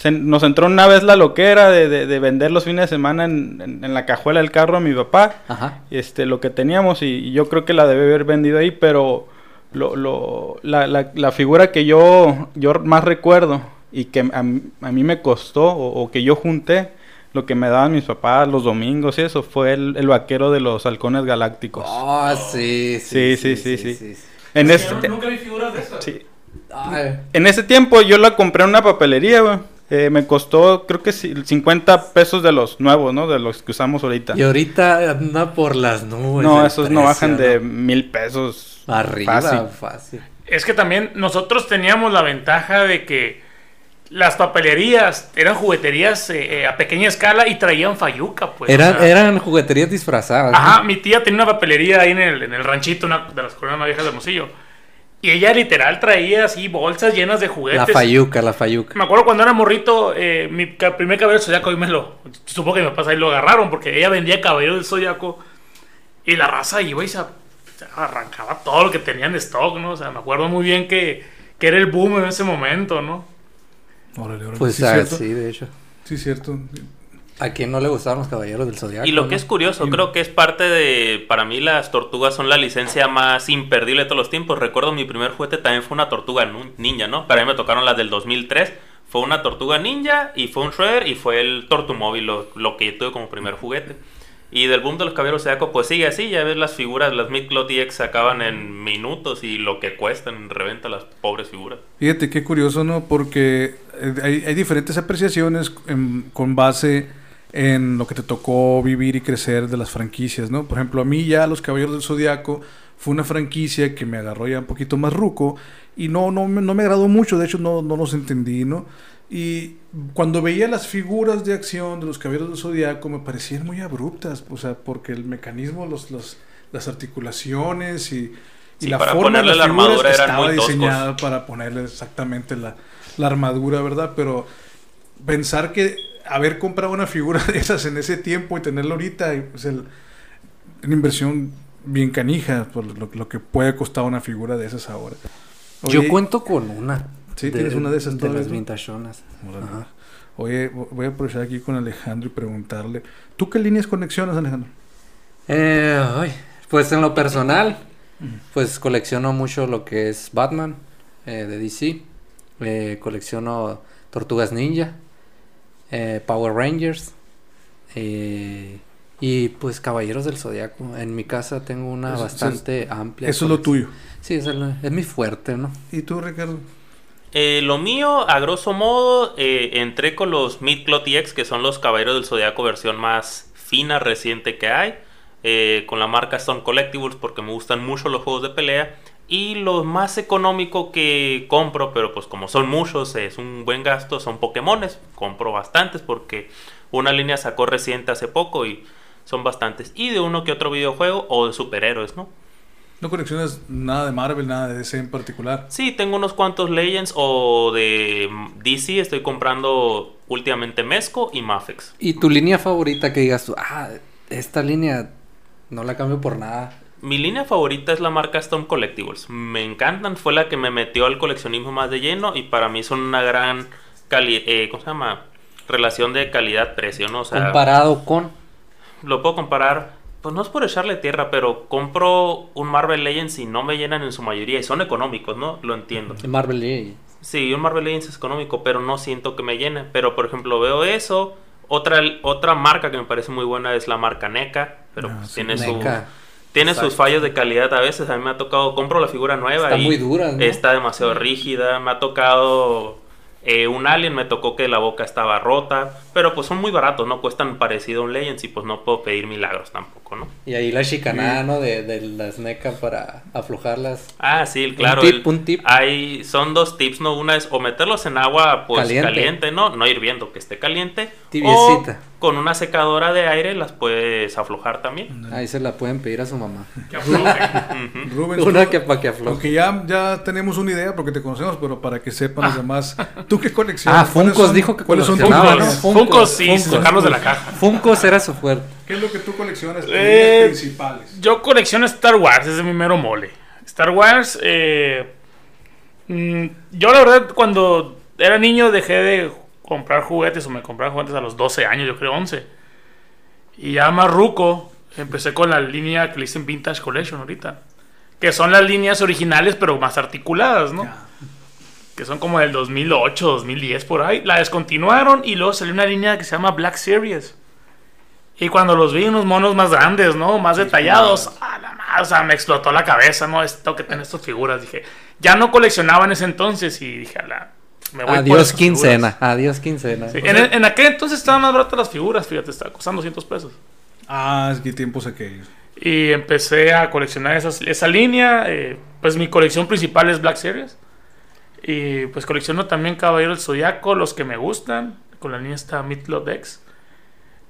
se- nos entró una vez la loquera de, de, de vender los fines de semana en, en- en la cajuela del carro a mi papá. Ajá. Este, lo que teníamos y, y yo creo que la debe haber vendido ahí, pero lo, lo, la, la, la figura que yo, yo más recuerdo y que a, mí- a mí me costó o, o que yo junté, lo que me daban mis papás los domingos y eso, fue el, el vaquero de los halcones galácticos. Oh, sí, Sí, sí, sí, sí. En, este, nunca vi figuras de esas. sí, Ay, en ese tiempo yo la compré en una papelería, güey. Eh, me costó, creo que sí, 50 pesos de los nuevos, ¿no? De los que usamos ahorita. y ahorita anda por las nubes. no, esos no bajan de mil pesos. Arriba, Fácil. fácil. Es que también nosotros teníamos la ventaja de que las papelerías eran jugueterías eh, eh, a pequeña escala y traían fayuca, pues. o eran, sea, eran jugueterías disfrazadas. ¿no? Ajá, mi tía tenía una papelería ahí en el, en el ranchito, una de las colonias más viejas de Hermosillo. Y ella literal traía así bolsas llenas de La juguetes. fayuca, la fayuca. Me acuerdo cuando era morrito, eh, mi primer caballero del zodiaco, ahí me lo. Supongo que mi papás ahí lo agarraron, porque ella vendía caballero del zodiaco. Y la raza iba y se arrancaba todo lo que tenían de stock, ¿no? O sea, me acuerdo muy bien que, que era el boom en ese momento, ¿no? Órale, órale. Pues sí, ah, sí, de hecho. Sí, cierto. ¿A quién no le gustaban los caballeros del zodiaco? Y lo que no? es curioso, creo que es parte de, para mí las tortugas son la licencia más imperdible de todos los tiempos. Recuerdo mi primer juguete también fue una tortuga ninja, ¿no? Para mí me tocaron las del 2003. Fue una tortuga ninja y fue un Shredder y fue el Tortumóvil, lo, lo que tuve como primer juguete. Y del boom de los caballeros zodiaco, pues sigue así, ya ves las figuras, las Midcloth EX se acaban en minutos y lo que cuestan en reventa las pobres figuras. Fíjate qué curioso, ¿no? Porque eh, hay, hay diferentes apreciaciones en- con base en lo que te tocó vivir y crecer de las franquicias, ¿no? Por ejemplo, a mí ya Los Caballeros del Zodiaco fue una franquicia que me agarró ya un poquito más ruco y no, no, no me agradó mucho, de hecho no, no los entendí, ¿no? Y cuando veía las figuras de acción de los Caballeros del Zodiaco me parecían muy abruptas, o sea, porque el mecanismo, los, los- las articulaciones y, y Sí, la para forma de ponerle las la figuras armadura estaba diseñada para ponerle exactamente la, la armadura, ¿verdad? Pero pensar que haber comprado una figura [LAUGHS] de esas en ese tiempo y tenerla ahorita, y, pues el, una inversión bien canija por lo, lo que puede costar una figura de esas ahora. Yo cuento con una. Sí, tienes una de esas De las vintachonas. Oye, vo- voy a aprovechar aquí con Alejandro y preguntarle, ¿tú qué líneas conexionas, Alejandro? Eh, ay, pues en lo personal, pues colecciono mucho lo que es Batman eh, de DC. Eh, colecciono Tortugas Ninja, eh, Power Rangers eh, y pues Caballeros del Zodiaco. En mi casa tengo una Eso- bastante amplia. Eso es lo tuyo. Sí, es, el- es mi fuerte, ¿no? ¿Y tú, Ricardo? Eh, lo mío, a grosso modo, eh, entré con los Midcloth EX, que son los Caballeros del Zodiaco versión más fina, reciente que hay. eh, con la marca Stone Collectibles, porque me gustan mucho los juegos de pelea. Y lo más económico que compro, pero pues como son muchos, es un buen gasto, son Pokémones. Compro bastantes porque una línea sacó reciente hace poco y son bastantes. Y de uno que otro videojuego o de superhéroes, ¿no? ¿No coleccionas nada de Marvel, nada de DC en particular? Sí, tengo unos cuantos Legends o de DC. Estoy comprando últimamente Mesco y Mafex. ¿Y tu línea favorita que digas tú, ah, esta línea no la cambio por nada? Mi línea favorita es la marca Stone Collectibles. Me encantan, fue la que me metió al coleccionismo más de lleno y para mí son una gran cali eh, ¿cómo se llama? relación de calidad-precio, ¿no? O sea, Comparado con. lo puedo comparar, pues no es por echarle tierra, pero compro un Marvel Legends y no me llenan en su mayoría y son económicos, ¿no? Lo entiendo. Marvel Legends. Sí, un Marvel Legends es económico, pero no siento que me llene. Pero, por ejemplo, veo eso. Otra, otra marca que me parece muy buena es la marca NECA, pero Ah, pues tiene, su, NECA. tiene sus fallos de calidad a veces. A mí me ha tocado, compro la figura nueva Está y muy dura, ¿no? está demasiado rígida. Me ha tocado eh, un Alien, me tocó que la boca estaba rota. Pero pues son muy baratos, ¿no? Cuestan parecido a un Legends y pues no puedo pedir milagros tampoco, ¿no? Y ahí la chicanada, ¿no? De, de las NECA para aflojarlas. Ah, sí, claro. tip, el- un tip. Hay, son dos tips, ¿no? Una es o meterlos en agua pues Caliente. caliente, ¿no? No hirviendo, que esté caliente. Tibiecita. O con una secadora de aire las puedes aflojar también. Ahí se la pueden pedir a su mamá. Que afloje. [LAUGHS] Rubens, Una que para que afloje. Aunque ya, ya tenemos una idea porque te conocemos, pero para que sepan los demás, ¿tú qué coleccionas? Ah, ¿Cuáles Funkos son- dijo que ¿Cuáles son ¿no? Funkos, sí, Funkos. sacarlos de la caja. Funkos era su fuerte. ¿Qué es lo que tú coleccionas? Eh, principales. Yo colecciono Star Wars, ese es mi mero mole. Star Wars, eh, mm, yo la verdad cuando era niño dejé de comprar juguetes o me compraba juguetes a los 12 años, yo creo 11. Y ya más ruco, empecé con la línea que le dicen Vintage Collection ahorita. Que son las líneas originales pero más articuladas, ¿no? Que son como del 2008, 2010 por ahí. La descontinuaron y luego salió una línea que se llama Black Series. Y cuando los vi unos monos más grandes, ¿no? Más detallados, a la madre, o sea, me explotó la cabeza, ¿no? Esto que tener estas figuras, dije, ya no coleccionaba en ese entonces y dije, a la, me voy Adiós quincena. figuras". Adiós quincena. Sí, en, en aquel entonces estaban más baratas las figuras, fíjate, estaba costando 200 pesos. Ah, es que tiempos aquellos. Y empecé a coleccionar esas, esa línea. eh, pues mi colección principal es Black Series. Y pues colecciono también Caballero del Zodiaco, los que me gustan. Con la línea está Mythlock X.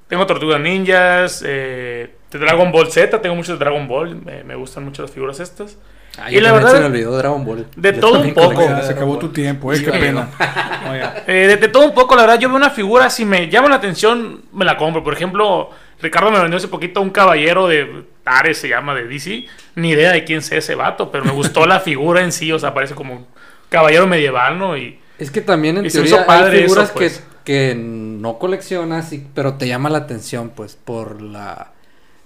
Tengo Tortugas Ninjas, eh, de Dragon Ball Z, tengo muchos de Dragon Ball. Me, me gustan mucho las figuras estas. Ay, Y yo la verdad- se me olvidó Dragon Ball. De Yo todo un poco. se acabó tu tiempo, eh, qué pena. [LAUGHS] Eh, de, de todo un poco, la verdad, yo veo una figura, si me llama la atención, me la compro. Por ejemplo, Ricardo me vendió hace poquito un caballero de Ares, se llama, de DC. Ni idea de quién sea ese vato, pero me gustó la [LAUGHS] figura en sí, o sea, parece como un caballero medieval, ¿no? Y Es que también en Y teoría hay figuras eso, pues. que, que no coleccionas, y, pero te llama la atención, pues, por la,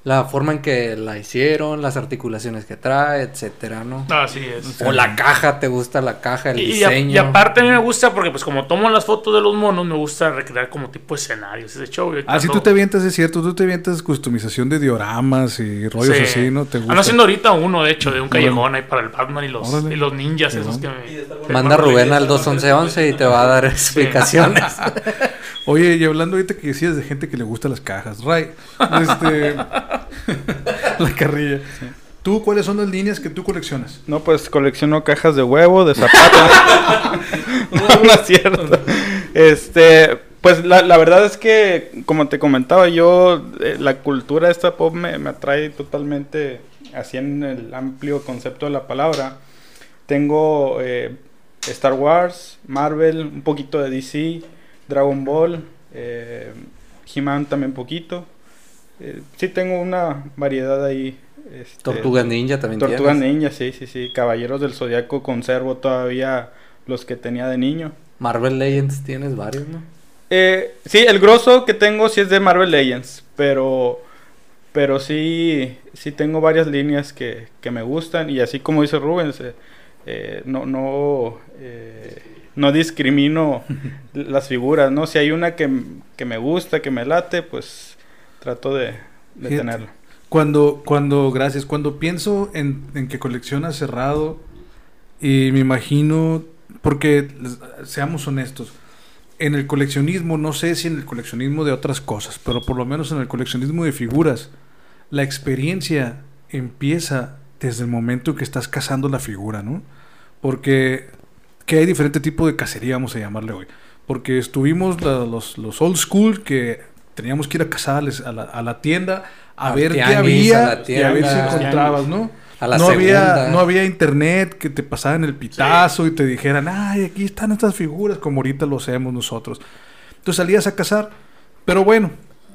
la forma en que la hicieron, las articulaciones que trae, etcétera, ¿no? así es. O la caja, te gusta la caja, el Y, y a- diseño. y aparte a mí me gusta porque pues como tomo las fotos de los monos, me gusta recrear como tipo escenarios, ese show. y Ah, si tú te avientas, es cierto, tú te avientas customización de dioramas y rollos Sí. así, ¿no? ¿Te gusta? Ando haciendo ahorita uno, de hecho, de un callejón ahí para el Batman y los, y los ninjas esos que me... Manda Rubén al 21111 y te va a dar explicaciones. [LAUGHS] [LAUGHS] Oye, y hablando ahorita que decías de gente que le gusta las cajas, Ray, este, [LAUGHS] la carrilla. ¿Tú cuáles son las líneas que tú coleccionas? No, pues colecciono cajas de huevo, de zapatos. [LAUGHS] no, no es cierto. Este, pues la, la verdad es que, como te comentaba, yo, eh, la cultura esta pop me, me atrae totalmente, así en el amplio concepto de la palabra. Tengo eh, Star Wars, Marvel, un poquito de DC, Dragon Ball, eh, He-Man también poquito. Eh, sí tengo una variedad ahí. este, Tortugas Ninja también Tortugas tienes. Ninja, sí, sí, sí. Caballeros del Zodiaco conservo todavía los que tenía de niño. Marvel Legends tienes varios, ¿no? Eh, sí, el grosso que tengo sí es de Marvel Legends, pero pero sí sí tengo varias líneas que, que me gustan y así como dice Rubens, eh, eh, no no eh, no discrimino las figuras, ¿no? Si hay una que, que me gusta, que me late, pues trato de, de Fíjate. tenerla. Cuando, cuando, gracias, cuando pienso en, en que coleccionas cerrado y me imagino, porque seamos honestos, en el coleccionismo, no sé si en el coleccionismo de otras cosas, pero por lo menos en el coleccionismo de figuras, la experiencia empieza desde el momento que estás cazando la figura, ¿no? Porque que hay diferente tipo de cacería, vamos a llamarle hoy. Porque estuvimos la- los, los old school que teníamos que ir a cazarles a la, a la tienda a ver qué había y a ver si encontrabas, ¿no? A la no había, no había internet que te pasaran el pitazo y te dijeran, ay, aquí están estas figuras, como ahorita lo hacemos nosotros. Entonces salías a cazar, pero bueno,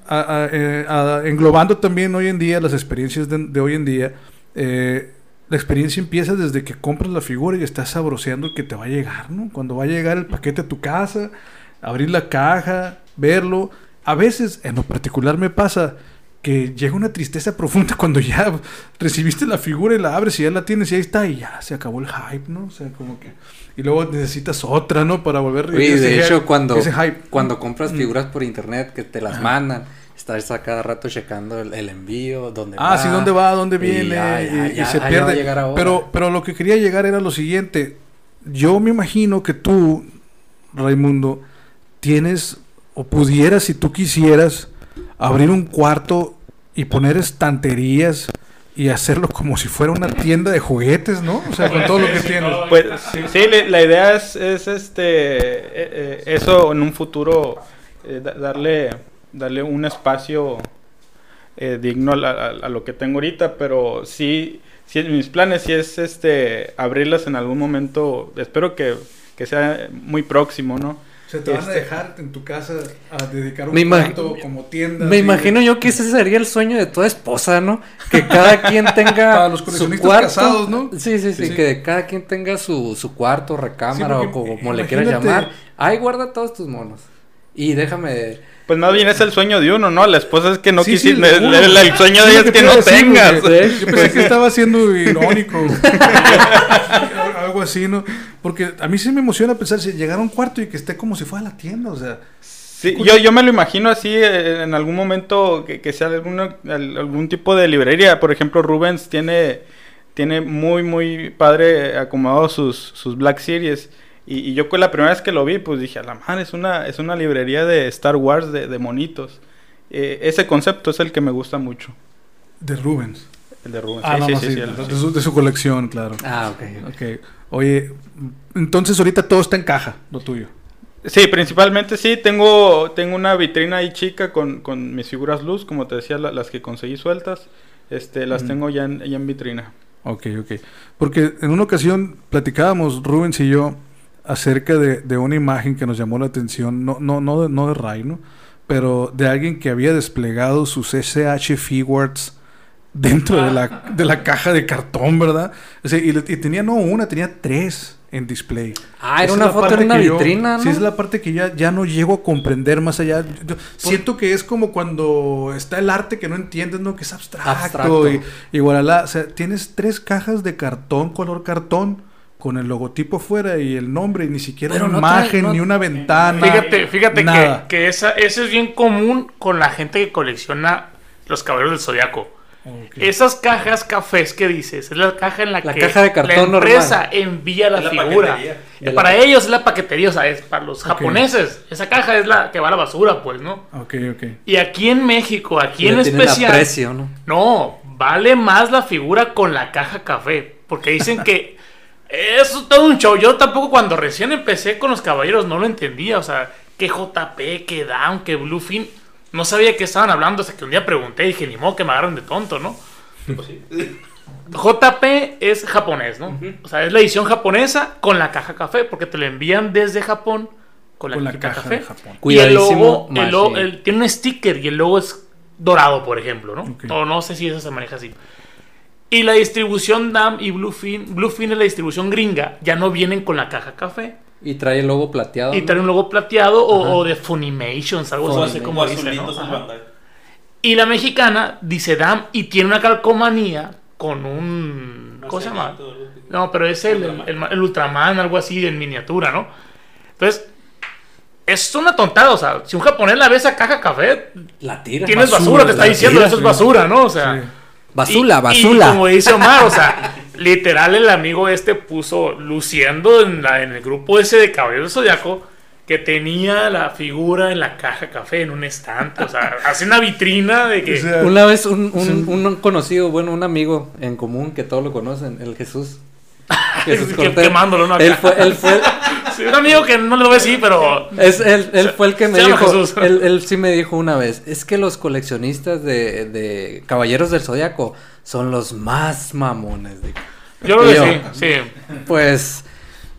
a- a- eh, a- englobando también hoy en día las experiencias de, de hoy en día, eh, la experiencia empieza desde que compras la figura y estás sabroseando que te va a llegar, ¿no? Cuando va a llegar el paquete a tu casa, abrir la caja, verlo. A veces, en lo particular me pasa que llega una tristeza profunda [LAUGHS] cuando ya recibiste la figura y la abres y ya la tienes y ahí está y ya se acabó el hype, ¿no? O sea, como que... Y luego necesitas otra, ¿no? Para volver a Oye, ese de hecho, cuando, hype. cuando compras figuras por internet que te las mandan, estás a cada rato checando el, el envío, dónde Ah, va. sí, dónde va, dónde y viene, ya, y, ya, y ya, se ahí va a pierde. Pero, pero lo que quería llegar era lo siguiente. Yo me imagino que tú, Raimundo, tienes, o pudieras, si tú quisieras, abrir un cuarto y poner estanterías y hacerlo como si fuera una tienda de juguetes, ¿no? O sea, con todo lo que tienes. Pues sí, la idea es, es este eh, eh, eso en un futuro eh, da- darle darle un espacio eh, digno a, la- a- a lo que tengo ahorita, pero sí, sí en mis planes sí es este abrirlas en algún momento. Espero que, que sea muy próximo, ¿no? O sea, te van a Este- dejar en tu casa a dedicar un cuarto como tienda. Me imagino yo que ese sería el sueño de toda esposa, ¿no? Que cada quien [LAUGHS] tenga Para los su cuarto. casados, ¿no? Sí, sí, sí, Sí. que cada quien tenga su, su cuarto, recámara Sí, o como le quieras llamar. Ahí guarda todos tus monos. Y déjame... Pues más bien es el sueño de uno, ¿no? La esposa es que no Sí, sí, quisiste. el- el, el sueño de Sí, ella es que no a decir, tengas. [LAUGHS] Yo pensé que estaba siendo irónico. [LAUGHS] Algo así, ¿no? Porque a mí sí me emociona pensar si llegar a un cuarto y que esté como si fuera la tienda, o sea. Sí, yo, yo me lo imagino así eh, en algún momento que, que sea alguna- al- algún tipo de librería. Por ejemplo, Rubens tiene, tiene muy, muy padre acomodado sus, sus Black Series. Y, y yo con la primera vez que lo vi, pues dije, a la man, es una, es una librería de Star Wars de, de monitos. Eh, ese concepto es el que me gusta mucho, De Rubens. el de Rubens. Ah, Sí, no, sí, no, sí, sí, el- de, su, de su colección, claro. Ah, ok. Ok. Oye, entonces ahorita todo está en caja, lo tuyo. Sí, principalmente sí, tengo, tengo una vitrina ahí chica con, con mis figuras luz, como te decía, la- las que conseguí sueltas, este, las Ujú. tengo ya en, ya en vitrina. Ok, ok. Porque en una ocasión platicábamos, Rubens y yo, acerca de, de una imagen que nos llamó la atención, no, no, no, de, no de Ray, ¿no? Pero de alguien que había desplegado sus SH Figuarts dentro de la, [LAUGHS] de la caja de cartón, ¿verdad? O sea, y, tenía no una, tenía tres en display. Ah, era una foto en una yo- vitrina, ¿no? Sí, es la parte que ya, ya no llego a comprender más allá. Yo- siento que es como cuando está el arte que no entiendes, ¿no? Que es abstracto. Abstracto. Y, y voilà, O sea, tienes tres cajas de cartón, color cartón, con el logotipo fuera y el nombre, y ni siquiera Pero una no trae- imagen, no- ni una ventana. Fíjate, fíjate que, nada. que esa, eso es bien común con la gente que colecciona los caballeros del zodiaco. Esas cajas cafés que dices, es la caja en la, La que caja de cartón la empresa normal. envía la, figura. la para pa- ellos es la paquetería, o sea, es para los japoneses. Esa caja es la que va a la basura, pues, ¿no? Ok, ok. Y aquí en México, aquí Le en especial, aprecio, ¿no? no, vale más la figura con la caja café. Porque dicen que [LAUGHS] es todo un show. Yo tampoco cuando recién empecé con los caballeros no lo entendía. O sea, que JP, que Down, que Bluefin. No sabía qué estaban hablando hasta que un día pregunté y dije, ni modo que me agarran de tonto, ¿no? [LAUGHS] JP es japonés, ¿no? O sea, es la edición japonesa con la caja café, porque te la envían desde Japón con la, Con la cajita caja café. de Japón. Y el Cuidadísimo, logo, el logo- Mashi. el- tiene un sticker y el logo es dorado, por ejemplo, ¿no? Ok. O no sé si eso se maneja así. Y la distribución DAM y Bluefin, Bluefin es la distribución gringa, ya no vienen con la caja café. Y trae el logo plateado. Y ¿no? trae un logo plateado o, de Funimations, algo así, no como dice, ¿no? Y la mexicana dice DAM y tiene una calcomanía con un... ¿Cómo se llama? No, pero es el, el, el- el Ultraman, algo así en miniatura, ¿no? Entonces, es una tontada, o sea, si un japonés la ve esa caja café, La tira. tienes basura, Basura, te está diciendo, tira, eso es basura, ¿no? O sea, Sí. Basula, y- basula. Y como dice Omar, o sea, [LAUGHS] literal el amigo este puso luciendo en, la, en el grupo ese de Caballero del Zodiaco que tenía la figura en la caja café en un estante, o sea, [LAUGHS] hace una vitrina de que... O sea, Una vez un, un, conocido, bueno, un amigo en común que todos lo conocen, el Jesús. [LAUGHS] Jesús Que- Cortés. quemándolo, ¿no? Él fue, él fue, Sí, [LAUGHS] un amigo que no lo ve así, pero... es, él, él fue el que me dijo, Jesús. él, él sí me dijo una vez, es que los coleccionistas de, de Caballeros del Zodiaco son los más mamones. dijo. Yo lo sí, sí. Pues,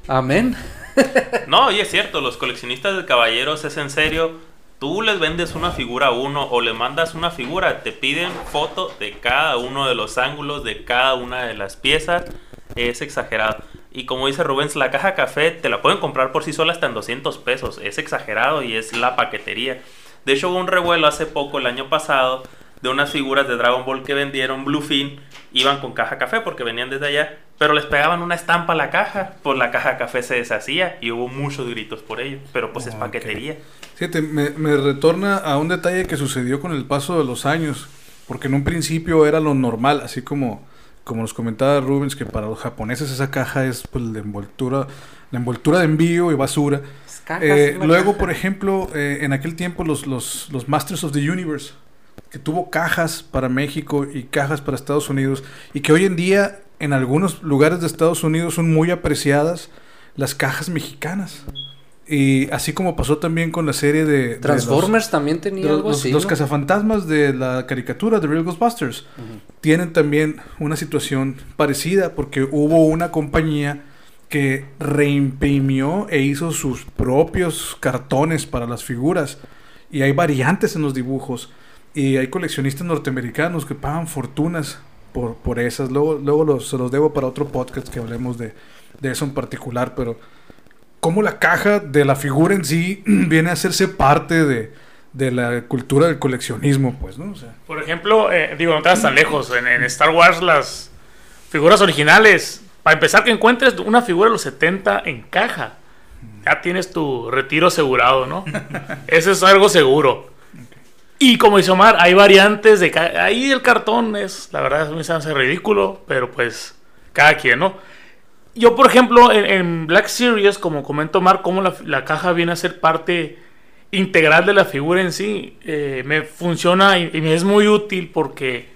amén. [LAUGHS] No, y es cierto, los coleccionistas de caballeros es en serio. Tú les vendes una figura a uno o le mandas una figura, te piden foto de cada uno de los ángulos, de cada una de las piezas. Es exagerado. Y como dice Rubens, la caja café te la pueden comprar por sí sola hasta en 200 pesos. Es exagerado y es la paquetería. De hecho, hubo un revuelo hace poco, el año pasado, de unas figuras de Dragon Ball que vendieron Bluefin. Iban con caja café porque venían desde allá. Pero les pegaban una estampa a la caja. Pues la caja café se deshacía y hubo muchos gritos por ello. Pero pues es paquetería. Fíjate, me, me retorna a un detalle que sucedió con el paso de los años, porque en un principio era lo normal, así como, como nos comentaba Rubens, que para los japoneses esa caja es pues, la envoltura, la envoltura de envío y basura. Eh, luego, caja. por ejemplo, eh, en aquel tiempo los, los, los Masters of the Universe, que tuvo cajas para México y cajas para Estados Unidos, y que hoy en día en algunos lugares de Estados Unidos son muy apreciadas las cajas mexicanas. Y así como pasó también con la serie de... de los- Transformers también tenía de algo los- así. los ¿no? cazafantasmas de la caricatura de Real Ghostbusters tienen también una situación parecida porque hubo una compañía que reimprimió e hizo sus propios cartones para las figuras y hay variantes en los dibujos y hay coleccionistas norteamericanos que pagan fortunas por, por esas. Luego, luego los, se los debo para otro podcast que hablemos de, de eso en particular, pero cómo la caja de la figura en sí [CLEARS THROAT] viene a hacerse parte de, de la cultura del coleccionismo, pues, ¿no? O sea, Por ejemplo, eh, digo, no te vas tan lejos. En, en Star Wars, las figuras originales. Para empezar, que encuentres una figura de los 70 en caja. Ya tienes tu retiro asegurado, ¿no? [LAUGHS] Eso es algo seguro. Y como dice Omar, hay variantes de... Ahí el cartón es, la verdad, me hace ridículo, pero pues cada quien, ¿no? Yo, por ejemplo, en, en Black Series, como comento Omar, cómo la, la caja viene a ser parte integral de la figura en sí, eh, me funciona y, y me es muy útil porque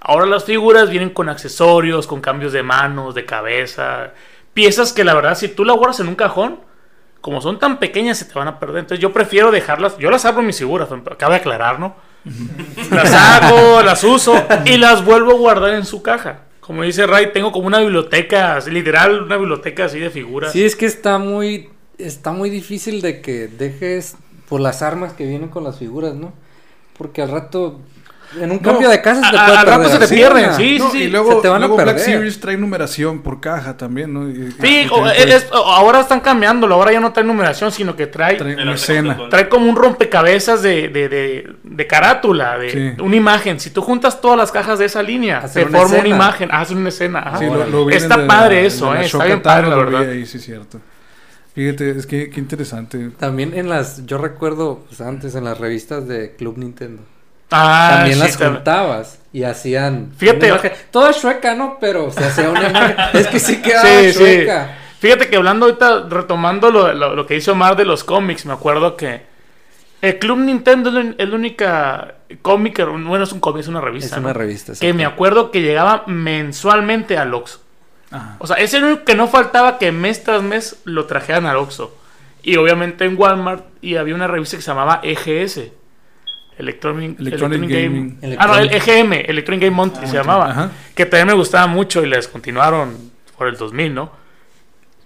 ahora las figuras vienen con accesorios, con cambios de manos, de cabeza, piezas que la verdad si tú las guardas en un cajón, como son tan pequeñas se te van a perder. Entonces yo prefiero dejarlas, yo las abro mis figuras, cabe aclarar, ¿no? [LAUGHS] Las hago, las uso y las vuelvo a guardar en su caja. Como dice Ray, tengo como una biblioteca, literal, una biblioteca así de figuras. Sí, es que está muy, está muy difícil de que dejes por las armas que vienen con las figuras, ¿no? Porque al rato, en un No, cambio de casa se te a- puede al rato perder se te pierden, una. sí, no, sí, y sí. luego, se te van a luego Black perder. Series trae numeración por caja también, ¿no? Y- Sí, y- o- y- es- ahora están cambiándolo, ahora ya no trae numeración, sino que trae, trae una escena. de trae como un rompecabezas de, de, de, de carátula, de Sí. una imagen. Si tú juntas todas las cajas de esa línea, Hacer se una forma una escena. imagen, haces una escena. ajá. Sí, lo- lo Está de padre la- eso, eh, está bien padre, la verdad. ahí, sí, es cierto. Fíjate, es que qué interesante. También en las, yo recuerdo pues, antes en las revistas de Club Nintendo. Ah, también sí, las tam- juntabas y hacían. Fíjate. Toda chueca, ¿no? Pero se hacía una imagen. [LAUGHS] es que sí quedaba Sí, sí. chueca. Fíjate que hablando ahorita, retomando lo, lo- lo que hizo Omar de los cómics, me acuerdo que el Club Nintendo es la- única cómic, bueno, es un cómic, es una revista. Es una ¿no? revista. Que me acuerdo que llegaba mensualmente al Oxxo. Ajá. O sea, ese el único que no faltaba que mes tras mes lo trajeran al Oxxo. Y obviamente en Walmart y había una revista que se llamaba EGS. Electronic, Electronic Gaming. Ah, no, el EGM, Electronic Game Monthly se llamaba. Ajá. Que también me gustaba mucho y la descontinuaron por el 2000, ¿no?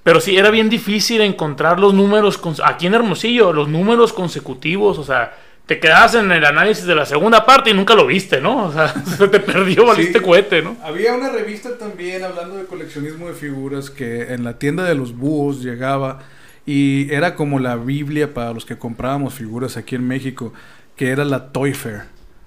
Pero sí, era bien difícil encontrar los números, aquí en Hermosillo, los números consecutivos, o sea, te quedabas en el análisis de la segunda parte y nunca lo viste, ¿no? O sea, [LAUGHS] se te perdió, valiste Sí. cohete, ¿no? Había una revista también hablando de coleccionismo de figuras que en la tienda de los búhos llegaba y era como la Biblia para los que comprábamos figuras aquí en México, que era la Toy Fair,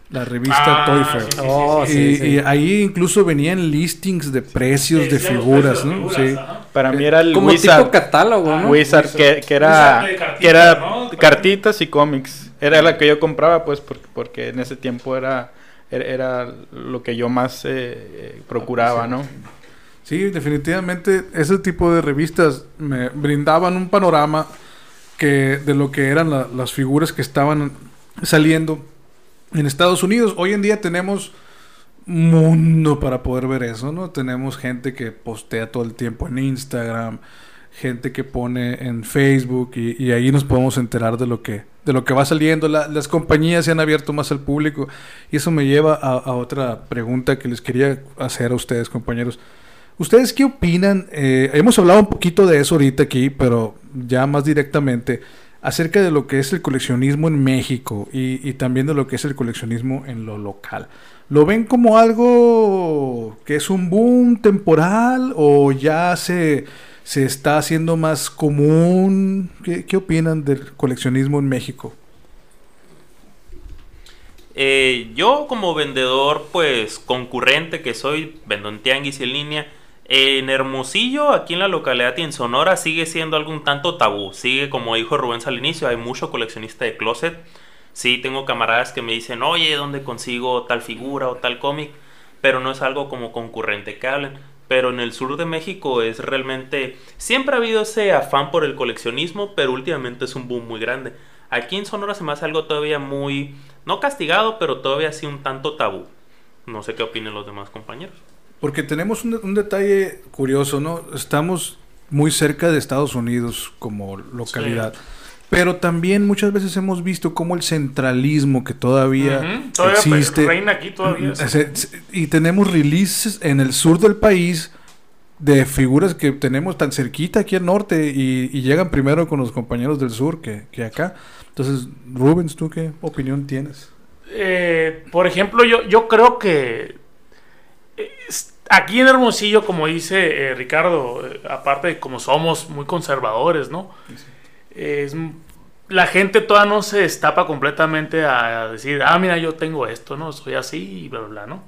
la revista Ah, Toy Fair. sí, sí, Oh, y, sí, sí. y ahí incluso venían listings de precios de figuras, ¿no? figuras, Sí. Para mí era el Como tipo Wizard. catálogo, ¿no? Wizard, que, que era, Wizard cartitas, que era ¿no? cartitas y cómics. Era la que yo compraba, pues, porque, porque en ese tiempo era, era, era lo que yo más eh, eh, procuraba, ¿no? Sí, definitivamente ese tipo de revistas me brindaban un panorama que de lo que eran la- las figuras que estaban saliendo en Estados Unidos. Hoy en día tenemos mundo para poder ver eso, ¿no? Tenemos gente que postea todo el tiempo en Instagram, gente que pone en Facebook y, ahí nos podemos enterar de lo que de lo que va saliendo. La- las compañías se han abierto más al público y eso me lleva a, a otra pregunta que les quería hacer a ustedes, compañeros. ¿Ustedes qué opinan? Eh, hemos hablado un poquito de eso ahorita aquí, pero ya más directamente. Acerca de lo que es el coleccionismo en México y, también de lo que es el coleccionismo en lo local. ¿Lo ven como algo que es un boom temporal o ya se, se está haciendo más común? ¿Qué, opinan del coleccionismo en México? Eh, yo como vendedor, pues concurrente que soy, vendo en tianguis en línea, en Hermosillo, aquí en la localidad y en Sonora, sigue siendo algo un tanto tabú. Sigue, como dijo Rubén al inicio, hay mucho coleccionista de closet. Sí, tengo camaradas que me dicen, oye, ¿dónde consigo tal figura o tal cómic? Pero no es algo como concurrente que hablen. Pero en el sur de México es realmente... Siempre ha habido ese afán por el coleccionismo, pero últimamente es un boom muy grande. Aquí en Sonora se me hace algo todavía muy... No castigado, pero todavía sí un tanto tabú. No sé qué opinen los demás compañeros. Porque tenemos un, un detalle curioso, ¿no? Estamos muy cerca de Estados Unidos como localidad. Pero también muchas veces hemos visto cómo el centralismo que todavía, Ujú, todavía existe. reina aquí todavía. Se- se- Y tenemos releases en el sur del país de figuras que tenemos tan cerquita aquí al norte y, y llegan primero con los compañeros del sur que, que acá. Entonces, Rubens, ¿tú qué opinión tienes? Eh, por ejemplo, yo, yo creo que aquí en Hermosillo, como dice eh, Ricardo, eh, aparte de como somos muy conservadores, ¿no? Es m- la gente todavía no se destapa completamente a, a decir, ah, mira, yo tengo esto, ¿no? Soy así y bla, bla, bla, ¿no?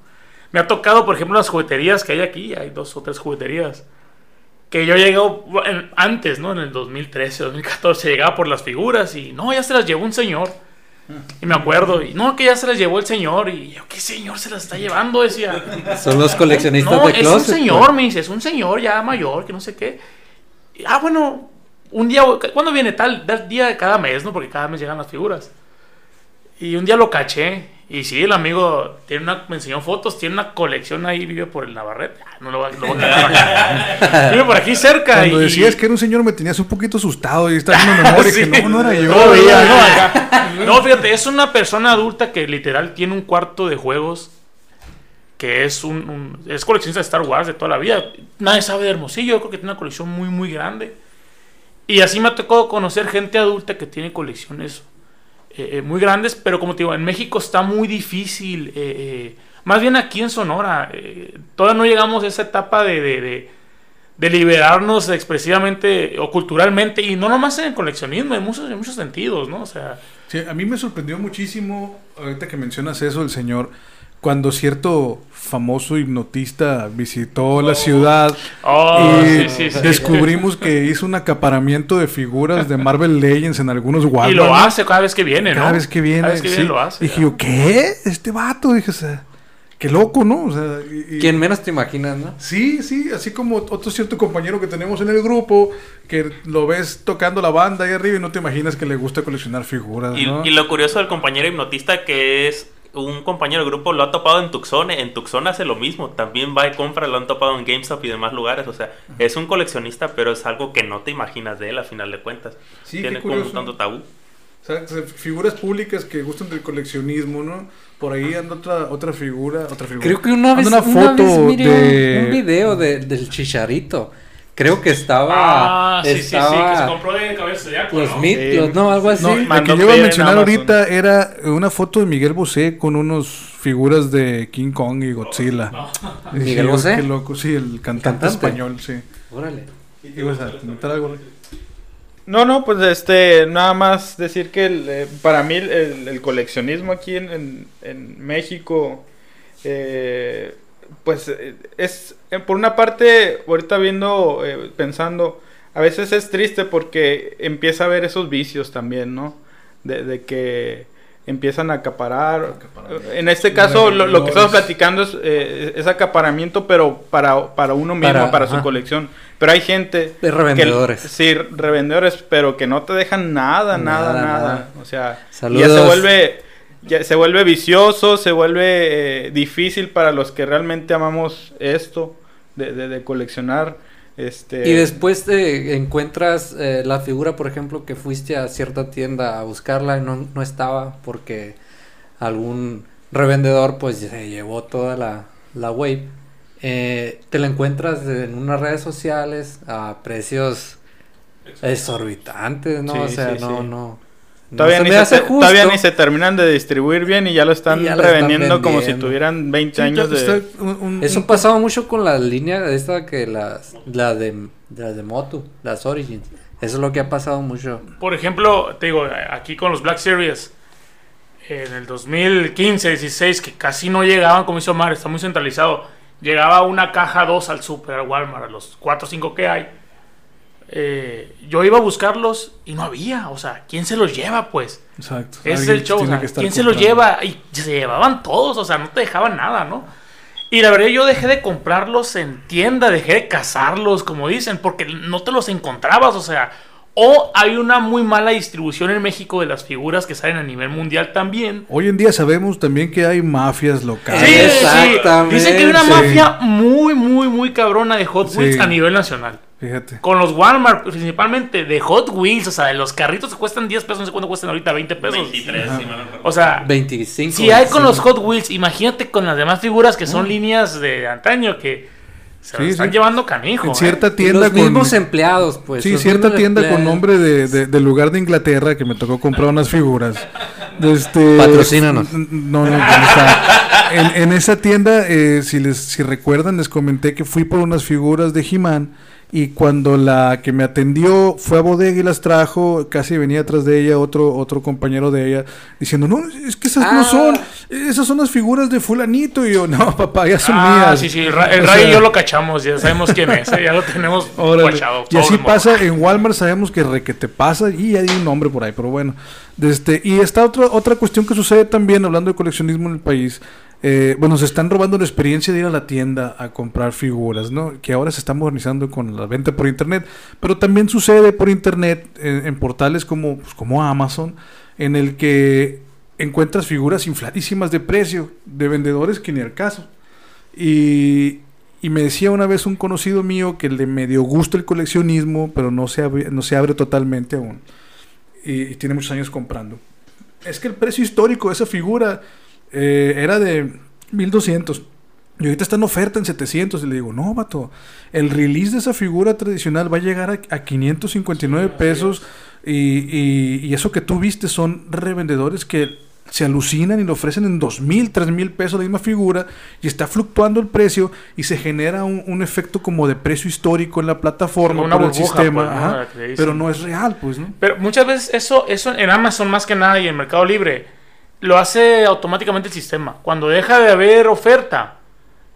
Me ha tocado, por ejemplo, las jugueterías que hay aquí, hay dos o tres jugueterías. Que yo llegué en- antes, ¿no? En el 2013, 2014, llegaba por las figuras y no, ya se las llevó un señor. Y me acuerdo, y no, que ya se las llevó el señor. Y yo, ¿qué señor se las está llevando? Decía. Son los coleccionistas No, de es closet. un señor, me dice, es un señor ya mayor, que no sé qué. Y, ah, bueno, un día, ¿cuándo viene tal? Tal día de cada mes, ¿no? Porque cada mes llegan las figuras. Y un día lo caché. Y sí, el amigo tiene una, me enseñó fotos, tiene una colección ahí, vive por el Navarrete. Ah, No lo voy a, lo voy a quitar acá. Vive por aquí cerca. Cuando y, decías que era un señor me tenías un poquito asustado y estás [LAUGHS] haciendo memoria Sí. que no, no era yo. No, veía, no. No, fíjate, es una persona adulta que literal tiene un cuarto de juegos que es un, un- es coleccionista de Star Wars de toda la vida. Nadie sabe de Hermosillo, yo creo que tiene una colección muy muy grande. Y así me ha tocado conocer gente adulta que tiene colecciones eh, eh, muy grandes, pero como te digo, en México está muy difícil. eh, más bien aquí en Sonora, todavía no llegamos a esa etapa de, de- de- de liberarnos expresivamente o culturalmente, y no nomás en el coleccionismo, en muchos, en muchos sentidos, ¿no? O sea, Sí, a mí me sorprendió muchísimo, ahorita que mencionas eso, el señor, cuando cierto famoso hipnotista visitó la ciudad Oh, y sí, sí, sí. descubrimos que [LAUGHS] hizo un acaparamiento de figuras de Marvel Legends en algunos Walmart. y lo hace cada vez que viene, ¿no? Cada vez que viene. Cada vez que viene sí. lo hace. Dije ya. yo, ¿qué? Este vato, dije, o sea, qué loco, ¿no? O sea, y- y- Quien menos te imaginas, ¿no? Sí, sí, así como otro cierto compañero que tenemos en el grupo, que lo ves tocando la banda ahí arriba y no te imaginas que le gusta coleccionar figuras, Y, ¿no? y lo curioso del compañero hipnotista que es un compañero del grupo lo ha topado en Tucson, en Tucson hace lo mismo, también va y compra, lo han topado en GameStop y demás lugares, o sea, es un coleccionista, pero es algo que no te imaginas de él a final de cuentas. Sí, qué Tiene como un tanto tabú. O sea, se- figuras públicas que gustan del coleccionismo, ¿no? Por ahí anda otra, otra figura, otra figura. Creo que una vez, Anda una vez miré un- de... un, video de- del chicharito. Creo que estaba. Ah, sí, sí, sí, que estaba se compró de cabeza de Los ¿no? no, algo así. No, la que yo iba a mencionar ahorita era una foto de Miguel Bosé con unos figuras de King Kong y Godzilla. Y [LAUGHS] ¿Miguel Bosé? Qué loco, sí, el cantante, ¿Cantante? español, sí. Órale. ¿Ibas a comentar algo? No, no, pues este, nada más decir que el, eh, para mí el, el- el coleccionismo aquí en, en- en México, eh, pues eh, es, eh, por una parte, ahorita viendo, eh, pensando, a veces es triste porque empieza a haber esos vicios también, ¿no? De, de que empiezan a acaparar. En este caso, lo, lo que estamos platicando es, eh, es acaparamiento, pero para, para uno mismo, Para- para, su ajá. colección. Pero hay gente... De revendedores. Que, sí, revendedores, pero que no te dejan nada, nada, Nada, nada. nada. O sea, Saludos. ya se vuelve, ya se vuelve vicioso, se vuelve eh, difícil para los que realmente amamos esto de, de- de coleccionar. Este, Y después te encuentras eh, la figura, por ejemplo, que fuiste a cierta tienda a buscarla y no, no estaba porque algún revendedor pues se llevó toda la, la wave. Eh, te la encuentras en unas redes sociales a precios exorbitantes, ¿no? Sí, o sea, sí, no, sí. no. No Todavía, se ni se, todavía ni se terminan de distribuir bien y ya lo están ya están reveniendo como si tuvieran 20 Sí, años de... está un- un- Eso un- pasaba mucho con la línea esta que las la de las de Moto, las Origins. Eso es lo que ha pasado mucho. Por ejemplo, te digo, aquí con los Black Series, en el 2015, 16, que casi no llegaban, como hizo Omar, está muy centralizado. Llegaba una caja 2 al super, al Walmart, a los 4 o 5 que hay. Eh, yo iba a buscarlos y no había. O sea, ¿quién se los lleva, pues? Exacto. Ese es el show. o sea, ¿Quién se los lleva? Y se llevaban todos, o sea, no te dejaban nada, ¿no? Y la verdad yo dejé de comprarlos en tienda, dejé de cazarlos, como dicen, porque no te los encontrabas, o sea, o hay una muy mala distribución en México de las figuras que salen a nivel mundial también. Hoy en día sabemos también que hay mafias locales. Sí, sí, Exactamente. Dicen que hay una Sí. mafia muy, muy, muy cabrona de Hot Wheels Sí. a nivel nacional. Fíjate. Con los Walmart, principalmente de Hot Wheels, o sea, de los carritos que cuestan 10 pesos, no sé cuánto cuestan ahorita, 20 pesos. 23, si mal no recuerdo. O sea, 25. si hay con 25. los Hot Wheels, imagínate con las demás figuras que son líneas de antaño que se Sí, están sí. llevando canijo. En ¿eh? cierta Y tienda los con... mismos empleados, pues. Sí, cierta tienda con nombre de, de- del lugar de Inglaterra que me tocó comprar unas figuras. Este, Patrocínanos. No, no, ¿dónde está? En, en esa tienda, eh, si les si recuerdan, les comenté que fui por unas figuras de He-Man y cuando la que me atendió fue a bodega y las trajo, casi venía atrás de ella otro otro compañero de ella diciendo, no, es que esas no Ah. son, esas son las figuras de fulanito. Y yo, no, papá, ya son Ah, mías. sí, sí, el, Ray y sea, yo lo cachamos, ya sabemos quién es, ¿eh? ya lo tenemos [LAUGHS] guachado. Y así pasa en Walmart, sabemos que re que te pasa y di un nombre por ahí, pero bueno. Este, y está otra, otra cuestión que sucede también, hablando de coleccionismo en el país. Eh, bueno, se están robando la experiencia de ir a la tienda a comprar figuras, ¿no? Que ahora se está modernizando con la venta por internet, pero también sucede por internet en, en portales como, pues, como Amazon, en el que encuentras figuras infladísimas de precio de vendedores que ni al caso. Y, y me decía una vez un conocido mío que le medio gusta el coleccionismo, pero no se abre, no se abre totalmente aún. Y, y tiene muchos años comprando. Es que el precio histórico de esa figura eh, era de 1200. Y ahorita está en oferta en 700. Y le digo, no, vato. El release de esa figura tradicional va a llegar a, a 559 pesos. Y, y- y eso que tú viste son revendedores que se alucinan y lo ofrecen en 2.000, 3.000 pesos la misma figura. Y está fluctuando el precio. Y se genera un, un efecto como de precio histórico en la plataforma, por el burbuja, sistema. pues, pero no es real, pues, ¿no? Pero muchas veces eso, eso en Amazon más que nada y en Mercado Libre lo hace automáticamente el sistema. Cuando deja de haber oferta,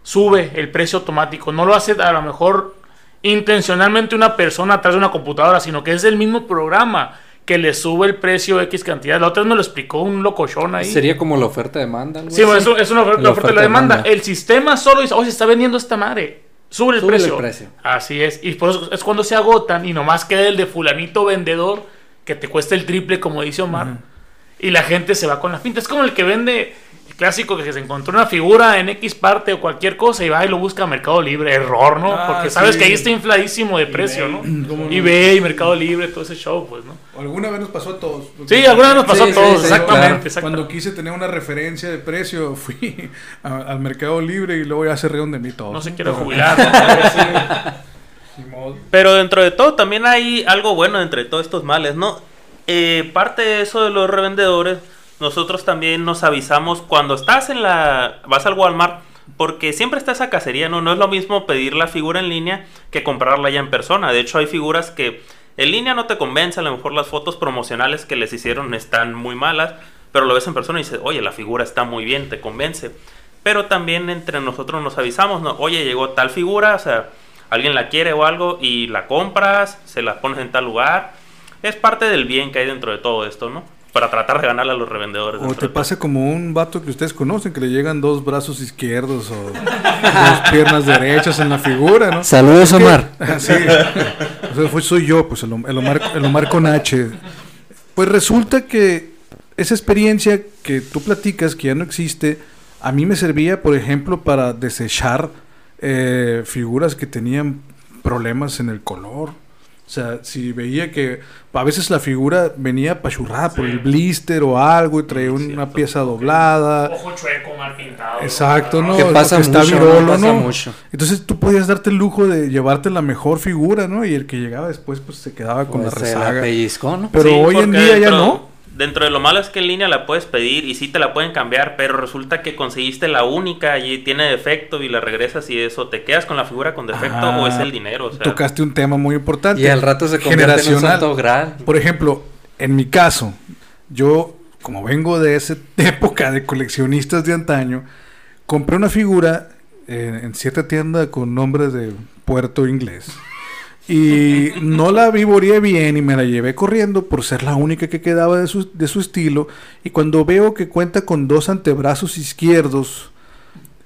sube el precio automático. No lo hace a lo mejor intencionalmente una persona atrás de una computadora, sino que es el mismo programa que le sube el precio X cantidad. La otra vez me lo explicó un locochón ahí. Sería como la oferta de demanda. algo Sí, eso es una oferta, La la oferta y la demanda. demanda. El sistema solo dice, oye, se está vendiendo esta madre. Sube el, el precio. precio. Así es. Y por eso es cuando se agotan y nomás queda el de fulanito vendedor que te cuesta el triple, como dice Omar. Y la gente se va con la finta. Es como el que vende el clásico que se encontró una figura en X parte o cualquier cosa y va y lo busca a Mercado Libre. Error, ¿no? Ah, Porque sabes sí. que ahí está infladísimo de precio, [CLEARS THROAT] ¿Cómo ¿no? eBay, Mercado Libre, todo ese show, pues, ¿no? Alguna vez nos pasó a todos. Sí, alguna vez nos pasó Sí, a todos, sí, sí, exactamente, claro. exactamente. Cuando quise tener una referencia de precio, [LAUGHS] fui a- al Mercado Libre y luego ya se rieron de mí todos. No se quiere jubilar. [LAUGHS] ¿no? Pero dentro de todo también hay algo bueno entre todos estos males, ¿no? Eh, parte de eso de los revendedores, nosotros también nos avisamos cuando estás en la... vas al Walmart, porque siempre está esa cacería, ¿no? No es lo mismo pedir la figura en línea que comprarla ya en persona. De hecho, hay figuras que en línea no te convence, a lo mejor las fotos promocionales que les hicieron están muy malas, pero lo ves en persona y dices, oye, la figura está muy bien, te convence. Pero también entre nosotros nos avisamos, ¿no? Oye, llegó tal figura, o sea, alguien la quiere o algo y la compras, se la pones en tal lugar. Es parte del bien que hay dentro de todo esto, ¿no? Para tratar de ganarle a los revendedores. O te pasa como un vato que ustedes conocen, que le llegan dos brazos izquierdos o dos piernas derechas en la figura, ¿no? Saludos, Omar. [LAUGHS] Ah, sí. O sea, fue- soy yo, pues el Omar, el Omar con H. Pues resulta que esa experiencia que tú platicas, que ya no existe, a mí me servía, por ejemplo, para desechar eh, figuras que tenían problemas en el color. O sea, si veía que a veces la figura venía pachurrada por el blister o algo y traía una pieza doblada. Ojo chueco, mal pintado. Exacto, ¿no? Que pasa está mucho, virolo, ¿no? Pasa ¿no? mucho. Entonces tú podías darte el lujo de llevarte la mejor figura, ¿no? Y el que llegaba después pues se quedaba con Pues la se la rezaga. pellizcó, ¿no? Pero Sí, hoy en día ya no. Dentro de lo malo es que en línea la puedes pedir y sí te la pueden cambiar, pero resulta que conseguiste la única y tiene defecto y la regresas y eso, ¿te quedas con la figura con defecto Ah, o es el dinero? O sea, Tocaste un tema muy importante. Y al rato se convierte en un generacional. santo graal. Por ejemplo, en mi caso, yo, como vengo de esa [LAUGHS] época de coleccionistas de antaño, compré una figura eh, en cierta tienda con nombre de puerto inglés. Y no la vivoreé bien y me la llevé corriendo por ser la única que quedaba de su, de su estilo. Y cuando veo que cuenta con dos antebrazos izquierdos,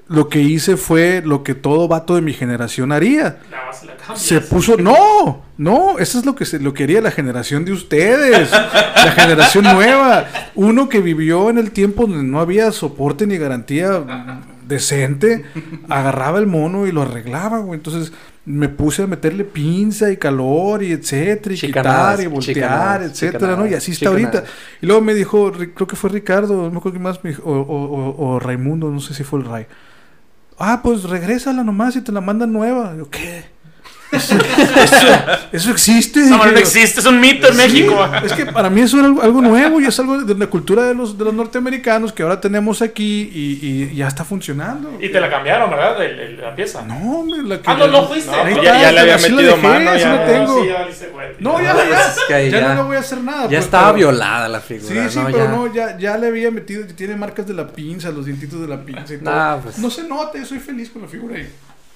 lo que hice fue lo que todo vato de mi generación haría. La cambias. Se puso, no, no, eso es lo que se, lo quería la generación de ustedes, la generación nueva, uno que vivió en el tiempo donde no había soporte ni garantía decente, agarraba el mono y lo arreglaba, güey. Entonces me puse a meterle pinza y calor y etcétera, y Chicanadas, quitar y voltear, chicanadas, etcétera, ¿no? Y así está ahorita. Y luego me dijo, creo que fue Ricardo, no me acuerdo más, me dijo, o, o- o- o Raimundo, no sé si fue el Ray. Ah, pues regrésala nomás y te la mandan nueva. Yo, ¿qué? Eso, eso- eso existe. No, no existe, es un mito en Sí, México. Es que para mí eso era algo, algo nuevo y es algo de la cultura de los, de los norteamericanos que ahora tenemos aquí y, y ya está funcionando. Y te la cambiaron, ¿verdad? El- el- la pieza. No, la que. Ah, no, no fuiste. No, ya- le había metido dejé, mano, ya. tengo. Sí. No, ya, No, ya, ya, ya- no le voy a hacer nada. Ya pues, estaba pero- violada la Sí, figura, sí, ¿no? pero Ya. no, ya, ya le había metido, tiene marcas de la pinza, los dientitos de la pinza y todo. Nah, pues. No se nota, yo soy feliz con la figura ahí.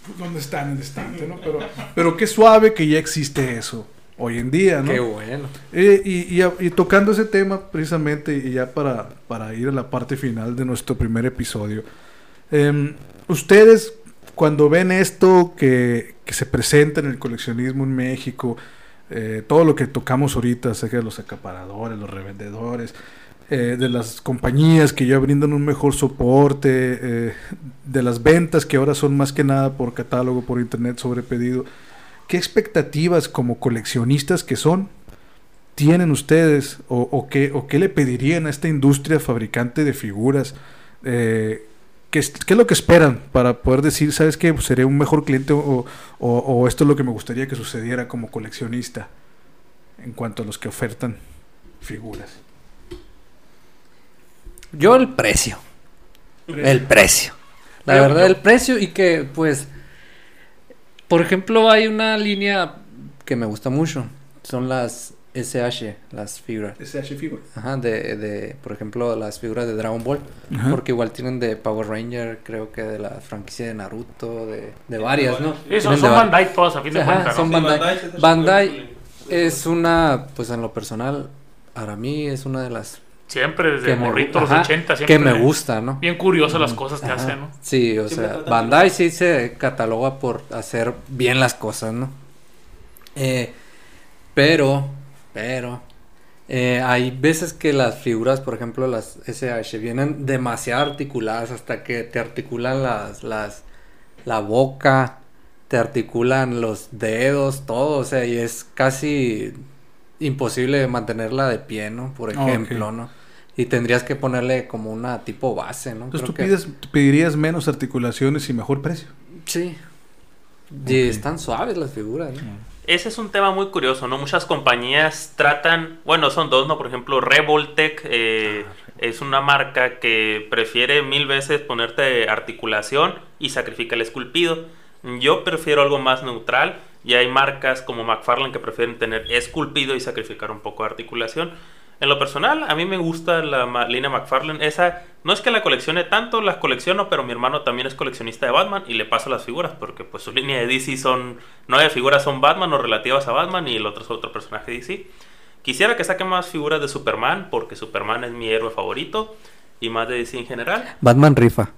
Pues, donde está en el estante, ¿no? Pero, [LAUGHS] pero qué suave que ya existe eso hoy en día, ¿no? Qué bueno. Eh, y, y- y tocando ese tema precisamente, y ya para, para ir a la parte final de nuestro primer episodio, em, ustedes cuando ven esto que, que se presenta en el coleccionismo en México, eh, todo lo que tocamos ahorita acerca de los acaparadores, los revendedores, eh, de las compañías que ya brindan un mejor soporte, eh, de las ventas que ahora son más que nada por catálogo, por internet, sobre pedido. ¿Qué expectativas como coleccionistas que son tienen ustedes o, qué, o qué le pedirían a esta industria fabricante de figuras? Eh, ¿qué, qué es lo que esperan para poder decir, sabes qué, Pues seré un mejor cliente o esto es lo que me gustaría que sucediera como coleccionista en cuanto a los que ofertan figuras? Yo el precio. El precio. La Yo- verdad, yo- el precio y que, pues, por ejemplo, hay una línea que me gusta mucho. Son las SH, las figuras. SH Figure. Ajá, de, de, por ejemplo, las figuras de Dragon Ball. Ajá. Porque igual tienen de Power Ranger, creo que de la franquicia de Naruto, de, de varias, ¿no? Sí, son, son Bandai todas, a fin de Ajá, cuentas. son Bandai. Bandai es una, pues en lo personal, para mí es una de las Siempre desde que me, morrito, los ajá, 80, siempre. que me gusta, ¿no? Bien curioso las cosas que Ajá. hacen, ¿no? Sí, o Siempre sea, Bandai sí se cataloga por hacer bien las cosas, ¿no? Eh, pero, pero, eh, hay veces que las figuras, por ejemplo, las SH, vienen demasiado articuladas hasta que te articulan las, las, la boca, te articulan los dedos, todo, o sea, y es casi imposible mantenerla de pie, ¿no? Por ejemplo. ¿no? Y tendrías que ponerle como una tipo base, ¿no? Entonces Creo tú que- pides, tú pedirías menos articulaciones y mejor precio. Sí. Y están suaves las figuras, ¿no? Ese es un tema muy curioso, ¿no? Muchas compañías tratan, bueno, son dos, ¿no? Por ejemplo, Revoltech eh, es una marca que prefiere mil veces ponerte articulación y sacrifica el esculpido. Yo prefiero algo más neutral y hay marcas como McFarlane que prefieren tener esculpido y sacrificar un poco de articulación. En lo personal, a mí me gusta la línea McFarlane. Esa no es que la coleccione tanto, las colecciono, pero mi hermano también es coleccionista de Batman y le paso las figuras porque pues su línea de DC son nueve figuras son Batman o relativas a Batman y el otro es otro personaje de DC. Quisiera que saquen más figuras de Superman porque Superman es mi héroe favorito y más de DC en general. Batman rifa.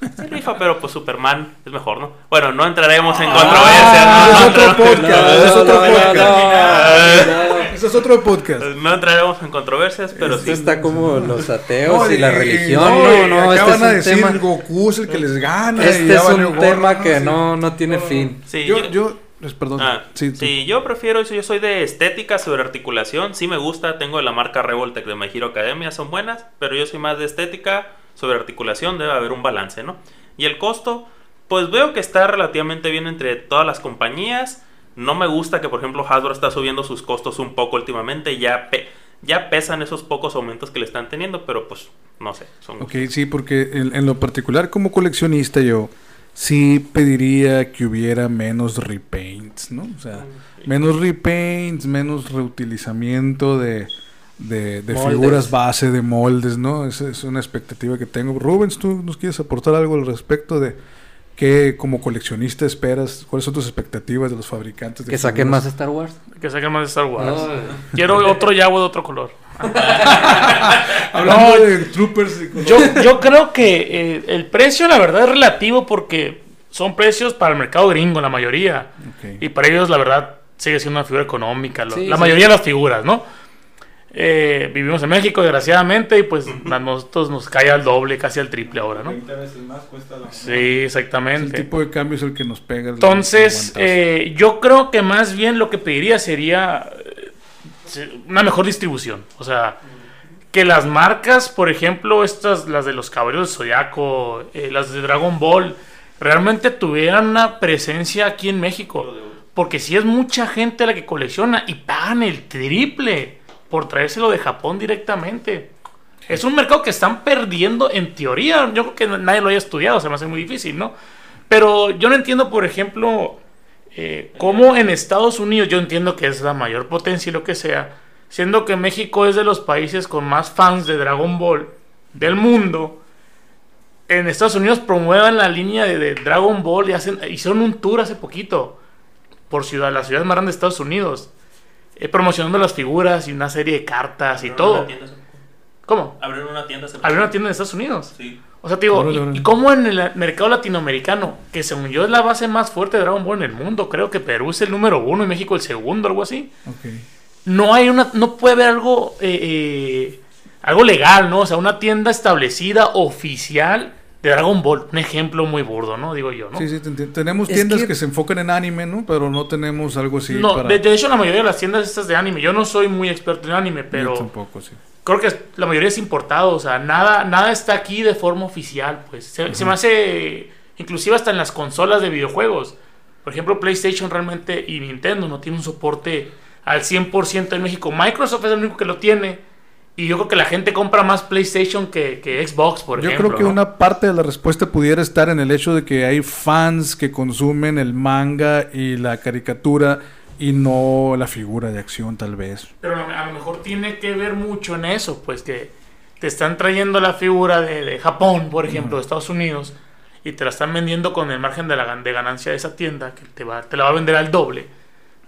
Sí, rifa, pero pues Superman es mejor, ¿no? Bueno, no entraremos en controversias. no, es otro podcast, es otro podcast. No. Ese es otro podcast. No entraremos en controversias, pero Esto sí. está como los ateos No, y la y- religión. no, No, no, este es a un decir tema. Goku es el que les gana. Este es un tema ¿no? que Sí. no, no tiene fin. Sí, Yo, yo- yo, Es- Perdón. Ah, sí, sí, yo prefiero eso. Yo soy de estética sobre articulación. Sí me gusta. Tengo la marca Revoltec de My Hero Academia. Son buenas. Pero yo soy más de estética sobre articulación. Debe haber un balance, ¿no? Y el costo, pues veo que está relativamente bien entre todas las compañías. No me gusta que, por ejemplo, Hasbro está subiendo sus costos un poco últimamente. Ya, pe- ya pesan esos pocos aumentos que le están teniendo. Pero pues, no sé. Son Ok, sí, porque en, en lo particular como coleccionista yo sí pediría que hubiera menos repaints, ¿no? O sea, menos repaints, menos reutilizamiento de, de, de figuras base, de moldes, ¿no? Esa es una expectativa que tengo. Rubens, ¿tú nos quieres aportar algo al respecto de qué como coleccionista esperas? ¿Cuáles son tus expectativas de los fabricantes? De Que saquen más Star Wars. Que saquen más de Star Wars. No, Quiero otro Yago de otro color. [LAUGHS] Hablando No, de Troopers y color- Yo, yo creo que eh, el precio, la verdad, es relativo porque son precios para el mercado gringo, la mayoría. Y para ellos, la verdad, sigue siendo una figura económica. lo- Sí, la sí. mayoría de las figuras, ¿no? Eh, vivimos en México, desgraciadamente, y pues a nosotros nos cae al doble, casi al triple ahora, ¿no? 20 veces más cuesta la... Sí, El exactamente. tipo de cambio es el que nos pega. el- Entonces, el eh, yo creo que más bien lo que pediría sería eh, una mejor distribución. O sea, que las marcas, por ejemplo, estas, las de los Caballeros del Zodiaco, eh, las de Dragon Ball, realmente tuvieran una presencia aquí en México. Porque si es mucha gente la que colecciona y pagan el triple por traérselo de Japón directamente. Es un mercado que están perdiendo en teoría. Yo creo que nadie lo haya estudiado, se me hace muy difícil, ¿no? Pero yo no entiendo, por ejemplo, eh, cómo en Estados Unidos, yo entiendo que es la mayor potencia y lo que sea, siendo que México es de los países con más fans de Dragon Ball del mundo, en Estados Unidos promuevan la línea de, Dragon Ball y hacen, hicieron un tour hace poquito por ciudad, las ciudades más grandes de Estados Unidos, eh, promocionando las figuras y una serie de cartas y Abrieron todo. ¿Cómo? Abrieron una tienda. Había una tienda en Estados Unidos. Sí. O sea, te digo, Órale, y- órale. y, cómo en el mercado latinoamericano, que según yo es la base más fuerte de Dragon Ball en el mundo, creo que Perú es el número uno y México el segundo, algo así. No hay una, no puede haber algo, eh, eh, algo legal, ¿no? O sea, una tienda establecida oficial de Dragon Ball. Un ejemplo muy burdo, ¿no? Digo yo, ¿no? Sí, sí, te entiendo. Tenemos Es tiendas que... que- se enfocan en anime, ¿no? Pero no tenemos algo así no, para... de, de hecho la mayoría de las tiendas estas de anime, yo no soy muy experto en anime, Yo pero tampoco, sí. creo que la mayoría es importado, o sea, nada, nada está aquí de forma oficial, pues. Se, se me hace, inclusive hasta en las consolas de videojuegos. Por ejemplo, PlayStation realmente y Nintendo no tiene un soporte al 100% en México. Microsoft es el único que lo tiene. Y yo creo que la gente compra más PlayStation que, que Xbox, por Yo ejemplo. creo que ¿no? una parte de la respuesta pudiera estar en el hecho de que hay fans que consumen el manga y la caricatura y no la figura de acción, tal vez. Pero a lo mejor tiene que ver mucho en eso, pues que te están trayendo la figura de, de Japón, por ejemplo, de Estados Unidos, y te la están vendiendo con el margen de, la, gan- de ganancia de esa tienda, que te, va, te la va a vender al doble.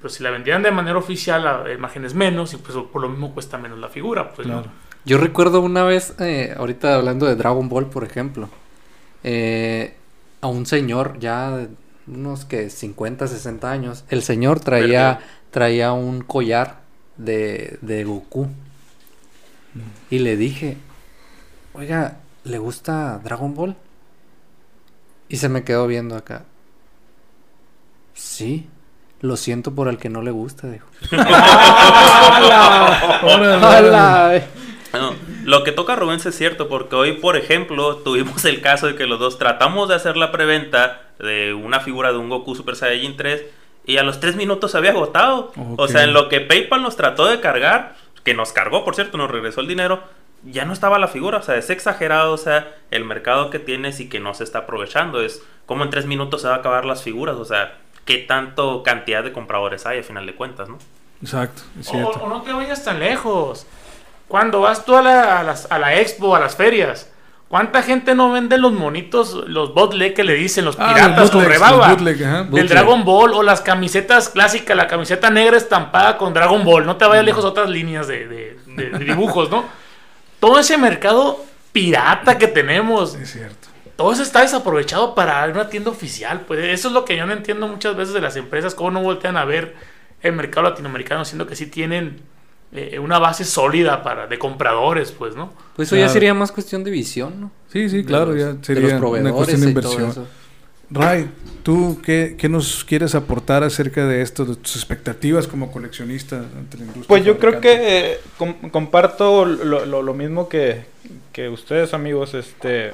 Pero si la vendieran de manera oficial, la- el margen es menos, y pues por lo mismo cuesta menos la figura. Pues, ¿no? Claro. Yo recuerdo una vez, eh, ahorita hablando de Dragon Ball, por ejemplo, eh, a un señor ya de unos que 50, 60 años, el señor traía, traía un collar de, de Goku. Y le dije, oiga, ¿le gusta Dragon Ball? Y se me quedó viendo acá. Sí, lo siento por el que no le gusta, dijo. [LAUGHS] No, lo que toca Rubén es cierto, porque hoy, por ejemplo, tuvimos el caso de que los dos tratamos de hacer la preventa de una figura de un Goku Super Saiyajin 3 y a los 3 minutos se había agotado. O sea, en lo que PayPal nos trató de cargar, que nos cargó, por cierto, nos regresó el dinero, ya no estaba la figura. O sea, es exagerado, o sea, el mercado que tienes y que no se está aprovechando. Es como en 3 minutos se va a acabar las figuras, o sea, qué tanto cantidad de compradores hay a final de cuentas, ¿no? Exacto, es O, cierto. o no te vayas tan lejos. Cuando vas tú a la, a las- a la expo, a las ferias, ¿cuánta gente no vende los monitos, los bootleg que le dicen, los Ah, piratas los con rebaba? los bootleg, ajá. Del Bootleg. Dragon Ball o las camisetas clásicas, la camiseta negra estampada con Dragon Ball. No te vayas lejos a otras líneas de, de- de- de dibujos, ¿no? Todo ese mercado pirata que tenemos, Es cierto. Todo eso está desaprovechado para una tienda oficial. Pues eso es lo que yo no entiendo muchas veces de las empresas, cómo no voltean a ver el mercado latinoamericano, siendo que sí tienen eh, una base sólida para de compradores, pues, ¿no? Pues eso ya sería más cuestión de visión, ¿no? Sí, sí, claro, los- ya de sería una cuestión de inversión. Ray, ¿tú qué, qué nos quieres aportar acerca de esto, de tus expectativas como coleccionista ante la industria? Pues yo creo que eh, com- comparto lo, lo- lo mismo que, que ustedes amigos, este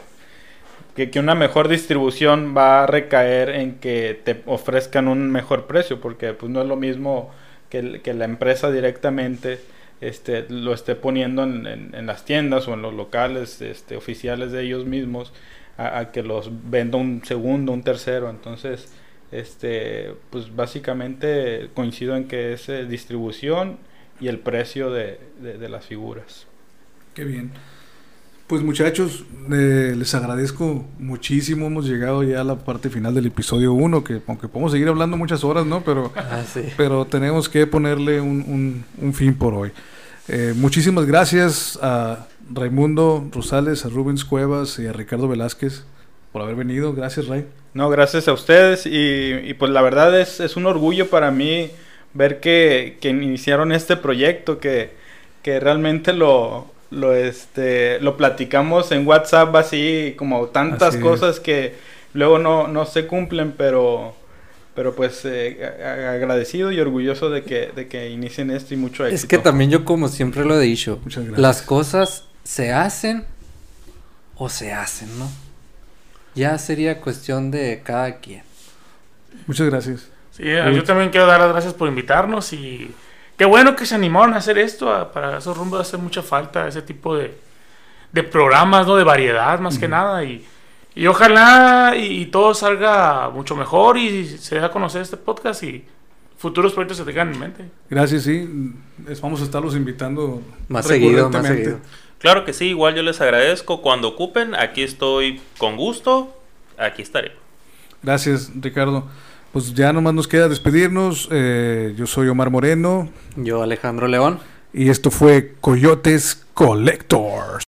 que, una mejor distribución va a recaer en que te ofrezcan un mejor precio, porque pues no es lo mismo que, que la empresa directamente este, lo esté poniendo en, en- las tiendas o en los locales este, oficiales de ellos mismos a, a que los venda un segundo, un tercero. Entonces, este, pues básicamente coincido en que es eh, distribución y el precio de, de- de las figuras. Qué bien. Pues muchachos, eh, les agradezco muchísimo. Hemos llegado ya a la parte final del episodio 1, que aunque podemos seguir hablando muchas horas, ¿no? Pero, Ah, sí. pero tenemos que ponerle un, un- un fin por hoy. Eh, muchísimas gracias a Raimundo Rosales, a Rubens Cuevas y a Ricardo Velázquez por haber venido. Gracias, Ray. No, gracias a ustedes y, y, pues la verdad es, es un orgullo para mí ver que, que iniciaron este proyecto, que, que realmente lo, lo, este, lo platicamos en WhatsApp así como tantas Así es. cosas que luego no, no se cumplen, pero, pero pues eh, agradecido y orgulloso de que, de que inicien esto y mucho éxito. Es que también yo como siempre lo he dicho, Muchas gracias. las cosas se hacen o se hacen, ¿no? Ya sería cuestión de cada quien. Muchas gracias. Sí, yo también quiero dar las gracias por invitarnos y qué bueno que se animaron a hacer esto. a- Para esos rumbos hace mucha falta ese tipo de, de programas, ¿no? De variedad más que nada y, y ojalá y, y todo salga mucho mejor y se dé a conocer este podcast y futuros proyectos se tengan en mente. Gracias, sí. Les vamos a estarlos invitando Más seguido, más seguido. Claro que sí, igual yo les agradezco. Cuando ocupen, aquí estoy con gusto. Aquí estaré. Gracias, Ricardo. Pues ya nomás nos queda despedirnos. Eh, yo soy Omar Moreno Yo Alejandro León. y esto fue Coyotes Collectors.